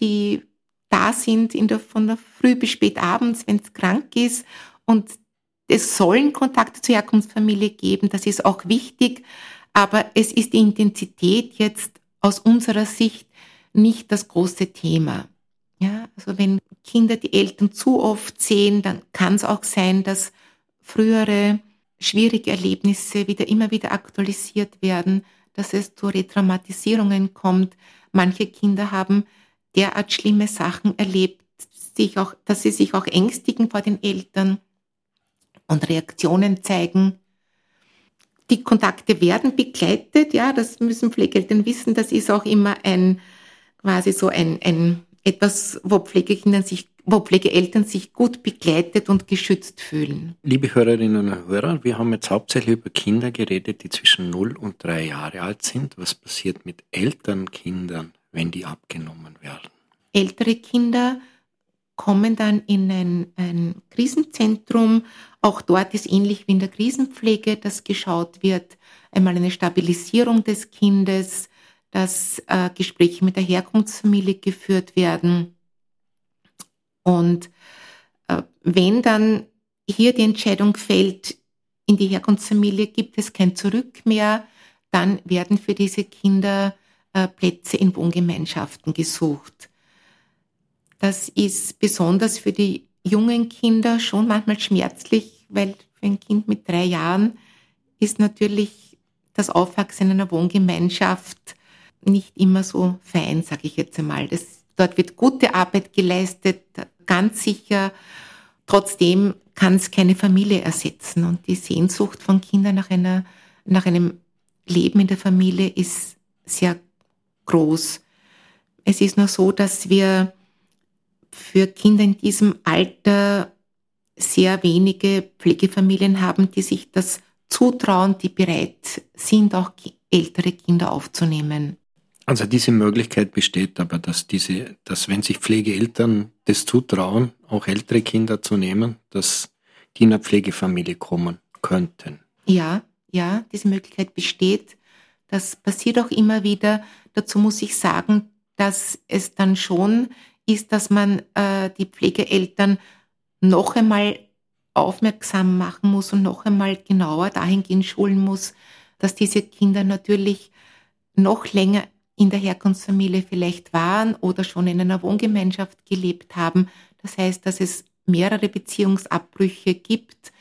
die da sind in der, von der Früh bis spät abends, wenn es krank ist. Und es sollen Kontakte zur Herkunftsfamilie geben, das ist auch wichtig, aber es ist die Intensität jetzt aus unserer Sicht nicht das große Thema. Ja, also wenn Kinder die Eltern zu oft sehen, dann kann es auch sein, dass frühere schwierige Erlebnisse wieder immer wieder aktualisiert werden, dass es zu Retraumatisierungen kommt. Manche Kinder haben derart schlimme Sachen erlebt, sich auch, dass sie sich auch ängstigen vor den Eltern und Reaktionen zeigen. Die Kontakte werden begleitet, ja, das müssen Pflegeeltern wissen. Das ist auch immer ein, quasi so ein, ein etwas, wo Pflegekinder sich, wo Pflegeeltern sich gut begleitet und geschützt fühlen. Liebe Hörerinnen und Hörer, wir haben jetzt hauptsächlich über Kinder geredet, die zwischen 0 und 3 Jahre alt sind. Was passiert mit Elternkindern, wenn die abgenommen werden? Ältere Kinder kommen dann in ein, ein Krisenzentrum. Auch dort ist ähnlich wie in der Krisenpflege, dass geschaut wird, einmal eine Stabilisierung des Kindes, dass äh, Gespräche mit der Herkunftsfamilie geführt werden. Und äh, wenn dann hier die Entscheidung fällt, in die Herkunftsfamilie gibt es kein Zurück mehr, dann werden für diese Kinder äh, Plätze in Wohngemeinschaften gesucht. Das ist besonders für die jungen Kinder schon manchmal schmerzlich, weil für ein Kind mit drei Jahren ist natürlich das Aufwachsen in einer Wohngemeinschaft nicht immer so fein, sage ich jetzt einmal. Das, dort wird gute Arbeit geleistet, ganz sicher. Trotzdem kann es keine Familie ersetzen. Und die Sehnsucht von Kindern nach, einer, nach einem Leben in der Familie ist sehr groß. Es ist nur so, dass wir für Kinder in diesem Alter sehr wenige Pflegefamilien haben, die sich das zutrauen, die bereit sind, auch ältere Kinder aufzunehmen. Also diese Möglichkeit besteht aber, dass diese, dass wenn sich Pflegeeltern das zutrauen, auch ältere Kinder zu nehmen, dass die in eine Pflegefamilie kommen könnten. Ja, ja, diese Möglichkeit besteht. Das passiert auch immer wieder. Dazu muss ich sagen, dass es dann schon ist, dass man äh, die Pflegeeltern noch einmal aufmerksam machen muss und noch einmal genauer dahingehend schulen muss, dass diese Kinder natürlich noch länger in der Herkunftsfamilie vielleicht waren oder schon in einer Wohngemeinschaft gelebt haben. Das heißt, dass es mehrere Beziehungsabbrüche gibt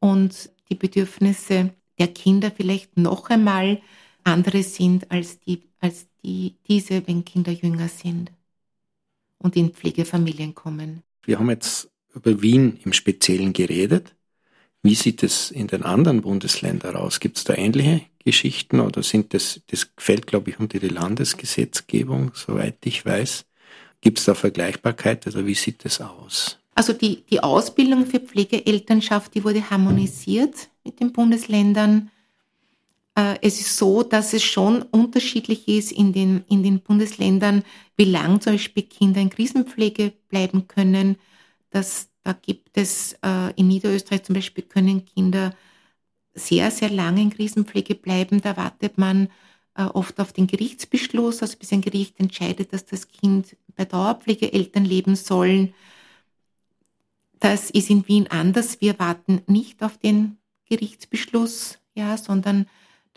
und die Bedürfnisse der Kinder vielleicht noch einmal andere sind als die, als die, diese, wenn Kinder jünger sind und in Pflegefamilien kommen. Wir haben jetzt über Wien im Speziellen geredet. Wie sieht es in den anderen Bundesländern aus? Gibt es da ähnliche Geschichten oder sind das, das fällt, glaube ich, unter die Landesgesetzgebung, soweit ich weiß. Gibt es da Vergleichbarkeit oder wie sieht das aus? Also die, die Ausbildung für Pflegeelternschaft, die wurde harmonisiert mit den Bundesländern. Äh, es ist so, dass es schon unterschiedlich ist in den, in den Bundesländern, wie lang zum Beispiel Kinder in Krisenpflege bleiben können. Das, da gibt es äh, in Niederösterreich zum Beispiel können Kinder sehr, sehr lange in Krisenpflege bleiben. Da wartet man äh, oft auf den Gerichtsbeschluss, also bis ein Gericht entscheidet, dass das Kind bei Dauerpflegeeltern leben sollen. Das ist in Wien anders. Wir warten nicht auf den Gerichtsbeschluss, ja, sondern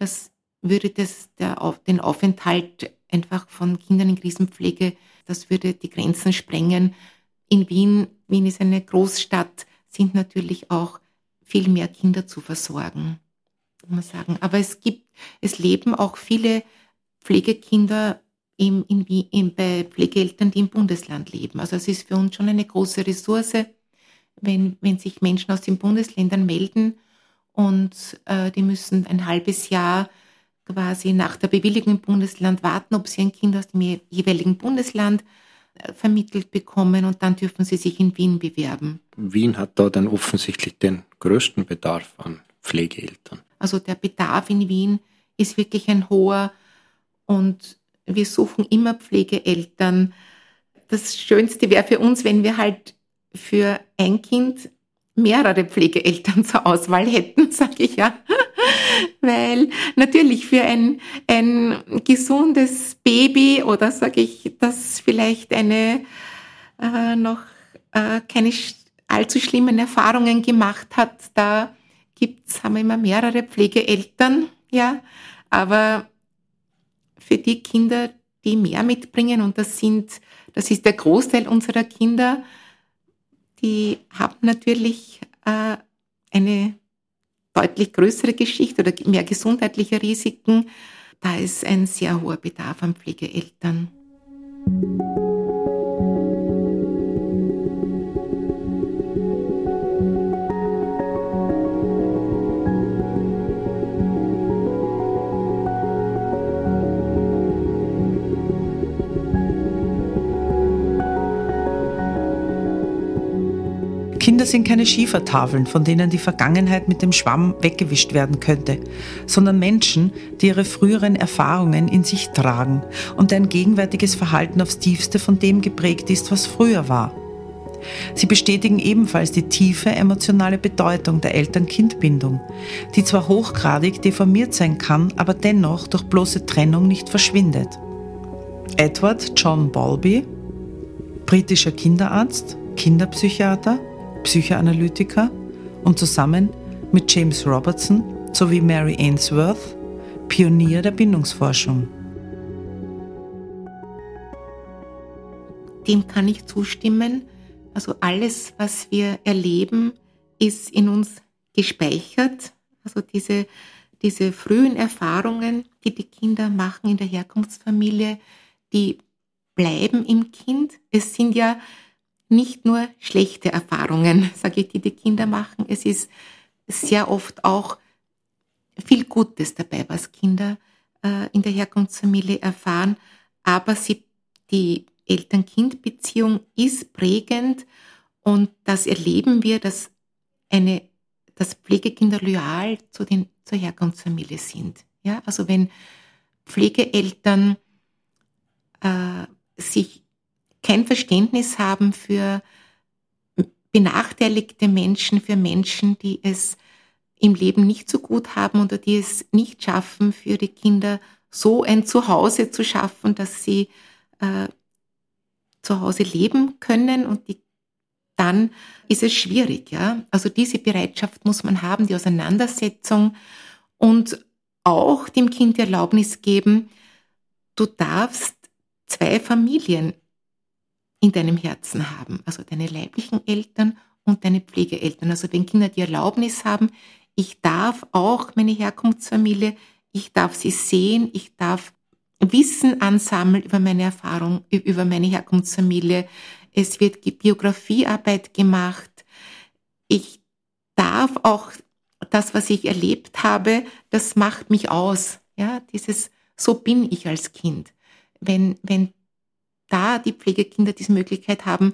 das würde das, der, den Aufenthalt einfach von Kindern in Krisenpflege, das würde die Grenzen sprengen. In Wien, Wien ist eine Großstadt, sind natürlich auch viel mehr Kinder zu versorgen, muss man sagen. Aber es gibt, es leben auch viele Pflegekinder im, in, in, bei Pflegeeltern, die im Bundesland leben. Also es ist für uns schon eine große Ressource, wenn, wenn sich Menschen aus den Bundesländern melden und äh, die müssen ein halbes Jahr quasi nach der Bewilligung im Bundesland warten, ob sie ein Kind aus dem jeweiligen Bundesland äh, vermittelt bekommen und dann dürfen sie sich in Wien bewerben. Wien hat da dann offensichtlich den größten Bedarf an Pflegeeltern. Also der Bedarf in Wien ist wirklich ein hoher und wir suchen immer Pflegeeltern. Das Schönste wäre für uns, wenn wir halt für ein Kind mehrere Pflegeeltern zur Auswahl hätten, sage ich ja. Weil natürlich für ein, ein gesundes Baby oder sage ich, das vielleicht eine äh, noch äh, keine allzu schlimmen Erfahrungen gemacht hat, da gibt's, haben wir immer mehrere Pflegeeltern, ja. Aber für die Kinder, die mehr mitbringen, und das sind, das ist der Großteil unserer Kinder, die haben natürlich äh, eine deutlich größere Geschichte oder mehr gesundheitliche Risiken. Da ist ein sehr hoher Bedarf an Pflegeeltern. Kinder sind keine Schiefertafeln, von denen die Vergangenheit mit dem Schwamm weggewischt werden könnte, sondern Menschen, die ihre früheren Erfahrungen in sich tragen und deren gegenwärtiges Verhalten aufs tiefste von dem geprägt ist, was früher war. Sie bestätigen ebenfalls die tiefe emotionale Bedeutung der Eltern-Kind-Bindung, die zwar hochgradig deformiert sein kann, aber dennoch durch bloße Trennung nicht verschwindet. Edward John Balby, britischer Kinderarzt, Kinderpsychiater, Psychoanalytiker und zusammen mit James Robertson sowie Mary Ainsworth Pionier der Bindungsforschung. Dem kann ich zustimmen. Also alles, was wir erleben, ist in uns gespeichert. Also diese, diese frühen Erfahrungen, die die Kinder machen in der Herkunftsfamilie, die bleiben im Kind. Es sind ja nicht nur schlechte Erfahrungen, sage ich, die die Kinder machen. Es ist sehr oft auch viel Gutes dabei, was Kinder äh, in der Herkunftsfamilie erfahren. Aber sie, die Eltern-Kind-Beziehung ist prägend und das erleben wir, dass eine, dass Pflegekinder loyal zu den, zur Herkunftsfamilie sind. Ja, also wenn Pflegeeltern äh, sich kein Verständnis haben für benachteiligte Menschen, für Menschen, die es im Leben nicht so gut haben oder die es nicht schaffen, für die Kinder so ein Zuhause zu schaffen, dass sie äh, zu Hause leben können und die, dann ist es schwierig. Ja? Also diese Bereitschaft muss man haben, die Auseinandersetzung und auch dem Kind die Erlaubnis geben, du darfst zwei Familien in deinem Herzen haben, also deine leiblichen Eltern und deine Pflegeeltern. Also wenn Kinder die Erlaubnis haben, ich darf auch meine Herkunftsfamilie, ich darf sie sehen, ich darf Wissen ansammeln über meine Erfahrung, über meine Herkunftsfamilie. Es wird Biografiearbeit gemacht. Ich darf auch das, was ich erlebt habe, das macht mich aus. Ja, dieses, so bin ich als Kind. Wenn, wenn da die Pflegekinder diese Möglichkeit haben,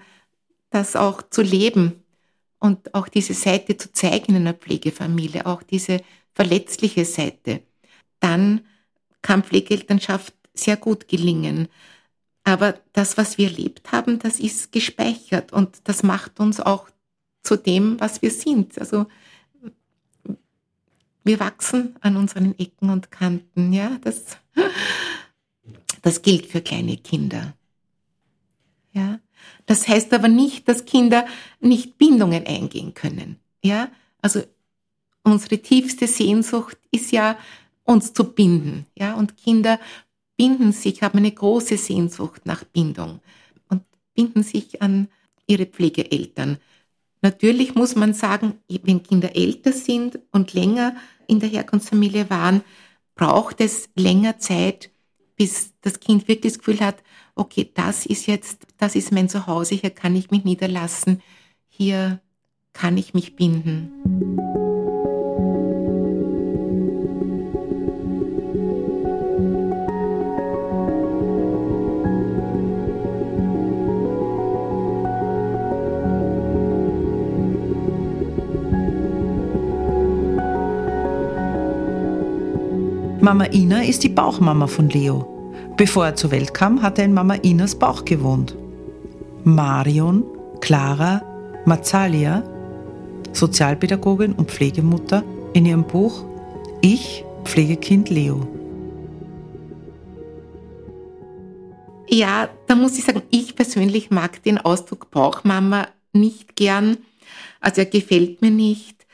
das auch zu leben und auch diese Seite zu zeigen in einer Pflegefamilie, auch diese verletzliche Seite, dann kann Pflegeelternschaft sehr gut gelingen. Aber das, was wir erlebt haben, das ist gespeichert und das macht uns auch zu dem, was wir sind. Also wir wachsen an unseren Ecken und Kanten, ja, das, das gilt für kleine Kinder. Ja? Das heißt aber nicht, dass Kinder nicht Bindungen eingehen können. Ja? Also unsere tiefste Sehnsucht ist ja, uns zu binden. Ja? Und Kinder binden sich, haben eine große Sehnsucht nach Bindung und binden sich an ihre Pflegeeltern. Natürlich muss man sagen, wenn Kinder älter sind und länger in der Herkunftsfamilie waren, braucht es länger Zeit, bis das Kind wirklich das Gefühl hat, okay, das ist jetzt, das ist mein Zuhause, hier kann ich mich niederlassen, hier kann ich mich binden. Mama Ina ist die Bauchmama von Leo. Bevor er zur Welt kam, hat er in Mama Inas Bauch gewohnt. Marion, Clara, Mazzalia, Sozialpädagogin und Pflegemutter, in ihrem Buch Ich, Pflegekind Leo. Ja, da muss ich sagen, ich persönlich mag den Ausdruck Bauchmama nicht gern. Also er gefällt mir nicht.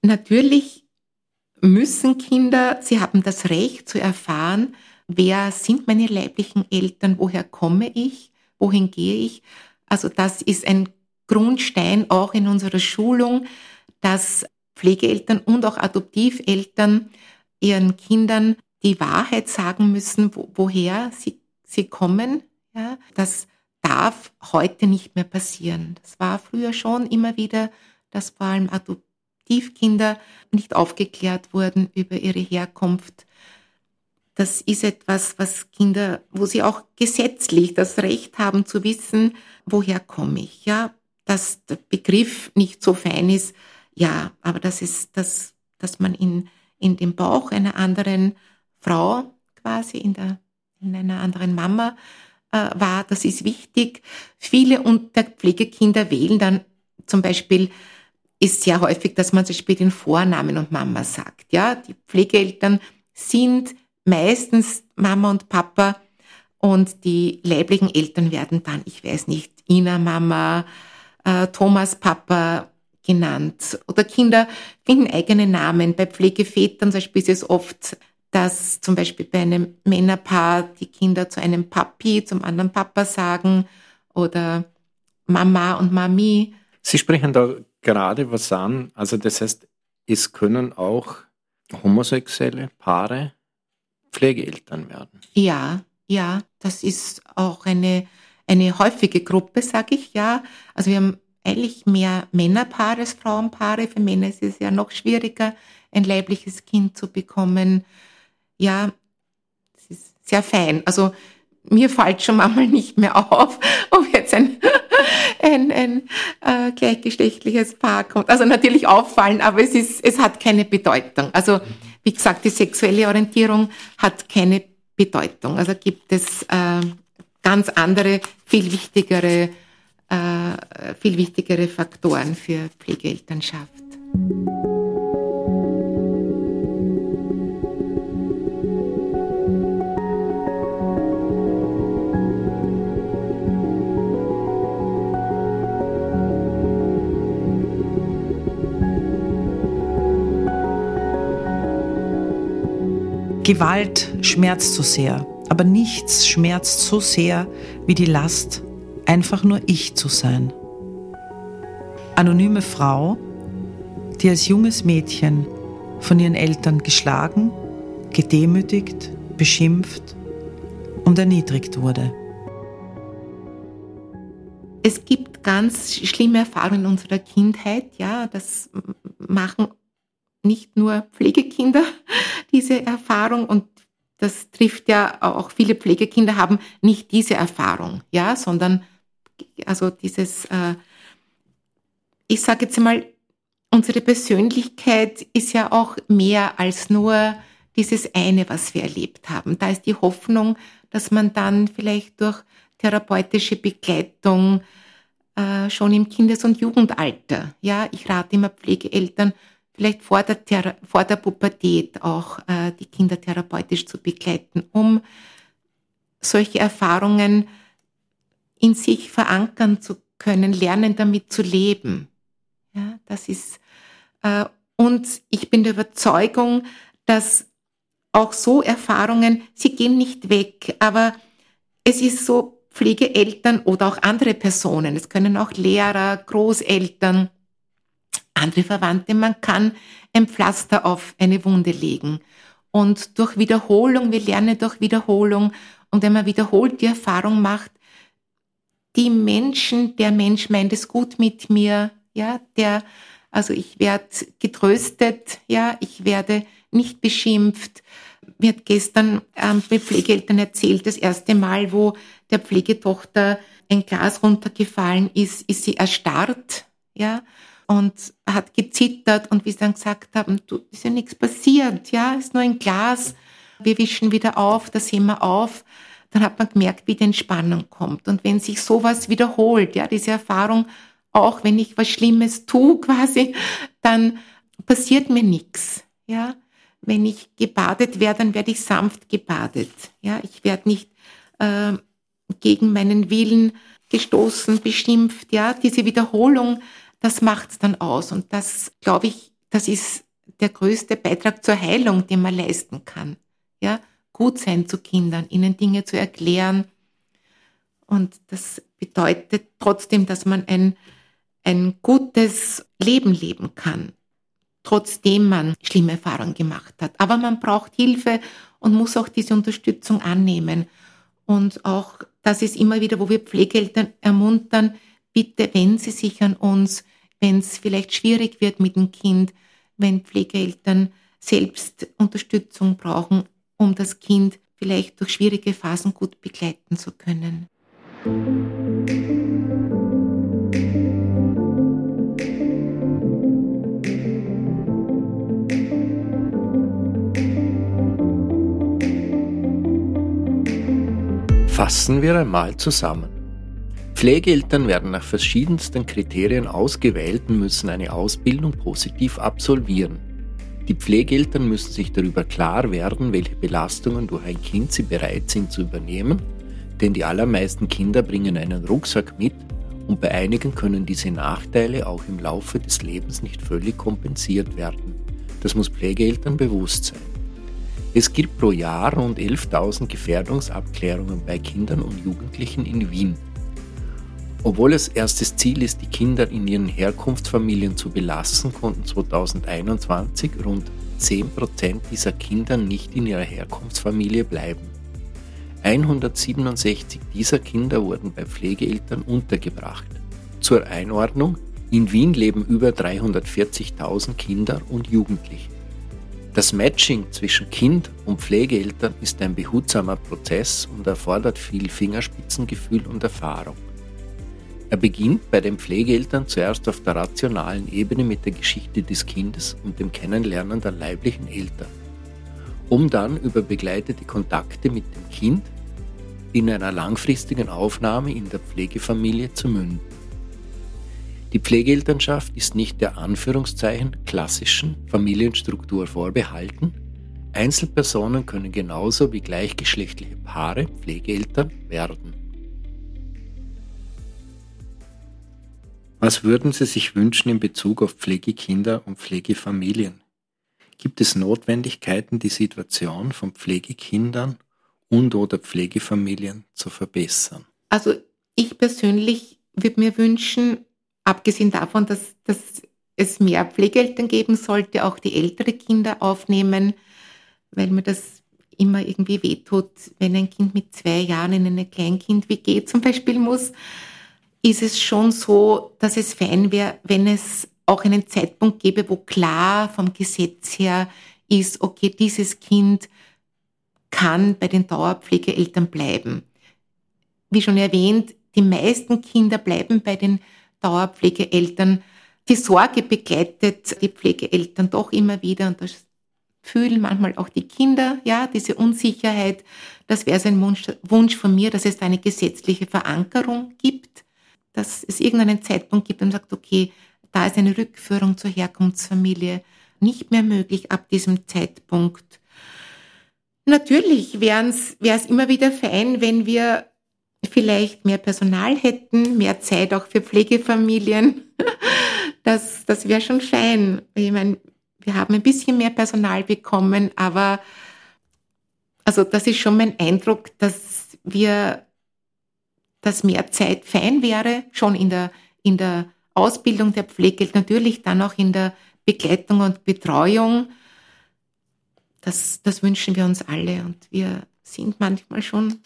Natürlich müssen Kinder, sie haben das Recht zu erfahren, wer sind meine leiblichen Eltern, woher komme ich, wohin gehe ich. Also das ist ein Grundstein auch in unserer Schulung, dass Pflegeeltern und auch Adoptiveltern ihren Kindern die Wahrheit sagen müssen, wo, woher sie, sie kommen. Ja, das darf heute nicht mehr passieren. Das war früher schon immer wieder, dass vor allem Adoptivkinder nicht aufgeklärt wurden über ihre Herkunft. Das ist etwas, was Kinder, wo sie auch gesetzlich das Recht haben zu wissen, woher komme ich. Ja, dass der Begriff nicht so fein ist, ja, aber das ist das, dass man in, in dem Bauch einer anderen Frau quasi, in, der, in einer anderen Mama äh, war, das ist wichtig. Viele unter Pflegekinder wählen dann zum Beispiel ist sehr häufig, dass man zum Beispiel den Vornamen und Mama sagt. Ja, die Pflegeeltern sind meistens Mama und Papa und die leiblichen Eltern werden dann, ich weiß nicht, Ina Mama, äh, Thomas Papa genannt. Oder Kinder finden eigene Namen. Bei Pflegevätern zum Beispiel ist es oft, dass zum Beispiel bei einem Männerpaar die Kinder zu einem Papi, zum anderen Papa sagen oder Mama und Mami. Sie sprechen da gerade was an. Also das heißt, es können auch homosexuelle Paare Pflegeeltern werden. Ja, ja, das ist auch eine, eine häufige Gruppe, sage ich ja. Also wir haben eigentlich mehr Männerpaare als Frauenpaare. Für Männer ist es ja noch schwieriger, ein leibliches Kind zu bekommen. Ja, es ist sehr fein. Also mir fällt schon manchmal nicht mehr auf, ob jetzt ein ein, ein äh, gleichgeschlechtliches Paar kommt. Also natürlich auffallen, aber es, ist, es hat keine Bedeutung. Also wie gesagt, die sexuelle Orientierung hat keine Bedeutung. Also gibt es äh, ganz andere, viel wichtigere, äh, viel wichtigere Faktoren für Pflegeelternschaft. Gewalt schmerzt so sehr, aber nichts schmerzt so sehr wie die Last, einfach nur ich zu sein. Anonyme Frau, die als junges Mädchen von ihren Eltern geschlagen, gedemütigt, beschimpft und erniedrigt wurde. Es gibt ganz schlimme Erfahrungen in unserer Kindheit, ja, das machen nicht nur Pflegekinder diese Erfahrung und das trifft ja auch viele Pflegekinder haben nicht diese Erfahrung, ja, sondern also dieses, äh, ich sage jetzt mal, unsere Persönlichkeit ist ja auch mehr als nur dieses eine, was wir erlebt haben. Da ist die Hoffnung, dass man dann vielleicht durch therapeutische Begleitung äh, schon im Kindes- und Jugendalter, ja, ich rate immer Pflegeeltern, vielleicht vor der, vor der Pubertät auch äh, die Kinder therapeutisch zu begleiten, um solche Erfahrungen in sich verankern zu können, lernen damit zu leben. Ja, das ist, äh, und ich bin der Überzeugung, dass auch so Erfahrungen, sie gehen nicht weg, aber es ist so, Pflegeeltern oder auch andere Personen, es können auch Lehrer, Großeltern, andere Verwandte, man kann ein Pflaster auf eine Wunde legen. Und durch Wiederholung, wir lernen durch Wiederholung, und wenn man wiederholt die Erfahrung macht, die Menschen, der Mensch meint es gut mit mir, ja, der, also ich werde getröstet, ja, ich werde nicht beschimpft. Mir hat gestern ähm, bei Pflegeeltern erzählt, das erste Mal, wo der Pflegetochter ein Glas runtergefallen ist, ist sie erstarrt, ja, und hat gezittert und wie sie dann gesagt haben, du, ist ja nichts passiert, ja, ist nur ein Glas, wir wischen wieder auf, das heben wir auf, dann hat man gemerkt, wie die Entspannung kommt. Und wenn sich sowas wiederholt, ja, diese Erfahrung, auch wenn ich was Schlimmes tue quasi, dann passiert mir nichts, ja. Wenn ich gebadet werde, dann werde ich sanft gebadet, ja. Ich werde nicht äh, gegen meinen Willen gestoßen, beschimpft, ja. Diese Wiederholung, das macht's dann aus. Und das, glaube ich, das ist der größte Beitrag zur Heilung, den man leisten kann. Ja, gut sein zu Kindern, ihnen Dinge zu erklären. Und das bedeutet trotzdem, dass man ein, ein gutes Leben leben kann, trotzdem man schlimme Erfahrungen gemacht hat. Aber man braucht Hilfe und muss auch diese Unterstützung annehmen. Und auch, das ist immer wieder, wo wir Pflegeeltern ermuntern, bitte wenn Sie sich an uns, wenn es vielleicht schwierig wird mit dem Kind, wenn Pflegeeltern selbst Unterstützung brauchen, um das Kind vielleicht durch schwierige Phasen gut begleiten zu können. Fassen wir einmal zusammen. Pflegeeltern werden nach verschiedensten Kriterien ausgewählt und müssen eine Ausbildung positiv absolvieren. Die Pflegeeltern müssen sich darüber klar werden, welche Belastungen durch ein Kind sie bereit sind zu übernehmen, denn die allermeisten Kinder bringen einen Rucksack mit und bei einigen können diese Nachteile auch im Laufe des Lebens nicht völlig kompensiert werden. Das muss Pflegeeltern bewusst sein. Es gibt pro Jahr rund 11.000 Gefährdungsabklärungen bei Kindern und Jugendlichen in Wien. Obwohl es erstes Ziel ist, die Kinder in ihren Herkunftsfamilien zu belassen, konnten 2021 rund 10% dieser Kinder nicht in ihrer Herkunftsfamilie bleiben. 167 dieser Kinder wurden bei Pflegeeltern untergebracht. Zur Einordnung, in Wien leben über 340.000 Kinder und Jugendliche. Das Matching zwischen Kind und Pflegeeltern ist ein behutsamer Prozess und erfordert viel Fingerspitzengefühl und Erfahrung. Er beginnt bei den Pflegeeltern zuerst auf der rationalen Ebene mit der Geschichte des Kindes und dem Kennenlernen der leiblichen Eltern, um dann über begleitete Kontakte mit dem Kind in einer langfristigen Aufnahme in der Pflegefamilie zu münden. Die Pflegeelternschaft ist nicht der Anführungszeichen klassischen Familienstruktur vorbehalten. Einzelpersonen können genauso wie gleichgeschlechtliche Paare Pflegeeltern werden. Was würden Sie sich wünschen in Bezug auf Pflegekinder und Pflegefamilien? Gibt es Notwendigkeiten, die Situation von Pflegekindern und oder Pflegefamilien zu verbessern? Also ich persönlich würde mir wünschen, abgesehen davon, dass, dass es mehr Pflegeeltern geben sollte, auch die ältere Kinder aufnehmen, weil mir das immer irgendwie wehtut, wenn ein Kind mit zwei Jahren in eine Kleinkind-WG zum Beispiel muss ist es schon so, dass es fein wäre, wenn es auch einen Zeitpunkt gäbe, wo klar vom Gesetz her ist, okay, dieses Kind kann bei den Dauerpflegeeltern bleiben. Wie schon erwähnt, die meisten Kinder bleiben bei den Dauerpflegeeltern. Die Sorge begleitet die Pflegeeltern doch immer wieder und das fühlen manchmal auch die Kinder, ja, diese Unsicherheit. Das wäre so ein Wunsch, Wunsch von mir, dass es da eine gesetzliche Verankerung gibt dass es irgendeinen Zeitpunkt gibt und sagt, okay, da ist eine Rückführung zur Herkunftsfamilie nicht mehr möglich ab diesem Zeitpunkt. Natürlich wäre es immer wieder fein, wenn wir vielleicht mehr Personal hätten, mehr Zeit auch für Pflegefamilien. Das, das wäre schon fein. Ich meine, wir haben ein bisschen mehr Personal bekommen, aber also das ist schon mein Eindruck, dass wir dass mehr Zeit fein wäre, schon in der, in der Ausbildung der Pflege, natürlich dann auch in der Begleitung und Betreuung. Das, das wünschen wir uns alle und wir sind manchmal schon,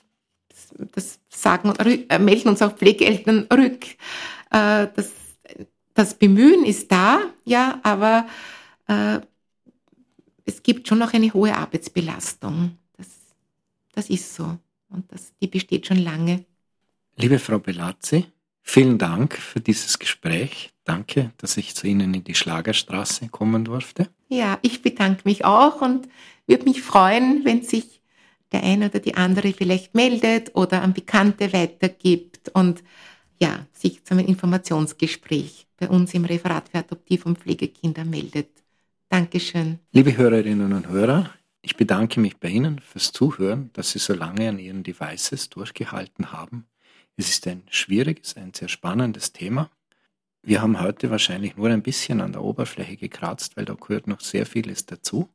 das, das sagen, äh, melden uns auch Pflegeeltern rück. Äh, das, das Bemühen ist da, ja, aber äh, es gibt schon noch eine hohe Arbeitsbelastung. Das, das ist so und das, die besteht schon lange. Liebe Frau Belazzi, vielen Dank für dieses Gespräch. Danke, dass ich zu Ihnen in die Schlagerstraße kommen durfte. Ja, ich bedanke mich auch und würde mich freuen, wenn sich der eine oder die andere vielleicht meldet oder an Bekannte weitergibt und ja, sich zu einem Informationsgespräch bei uns im Referat für Adoptiv- und Pflegekinder meldet. Dankeschön. Liebe Hörerinnen und Hörer, ich bedanke mich bei Ihnen fürs Zuhören, dass Sie so lange an Ihren Devices durchgehalten haben. Es ist ein schwieriges, ein sehr spannendes Thema. Wir haben heute wahrscheinlich nur ein bisschen an der Oberfläche gekratzt, weil da gehört noch sehr vieles dazu.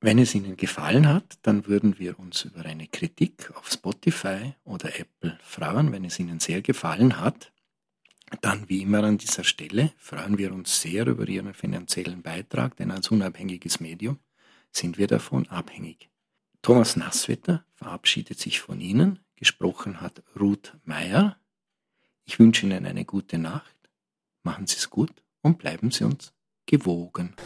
Wenn es Ihnen gefallen hat, dann würden wir uns über eine Kritik auf Spotify oder Apple freuen. Wenn es Ihnen sehr gefallen hat, dann wie immer an dieser Stelle freuen wir uns sehr über Ihren finanziellen Beitrag, denn als unabhängiges Medium sind wir davon abhängig. Thomas Nasswetter verabschiedet sich von Ihnen. Gesprochen hat Ruth Meyer. Ich wünsche Ihnen eine gute Nacht. Machen Sie es gut und bleiben Sie uns gewogen.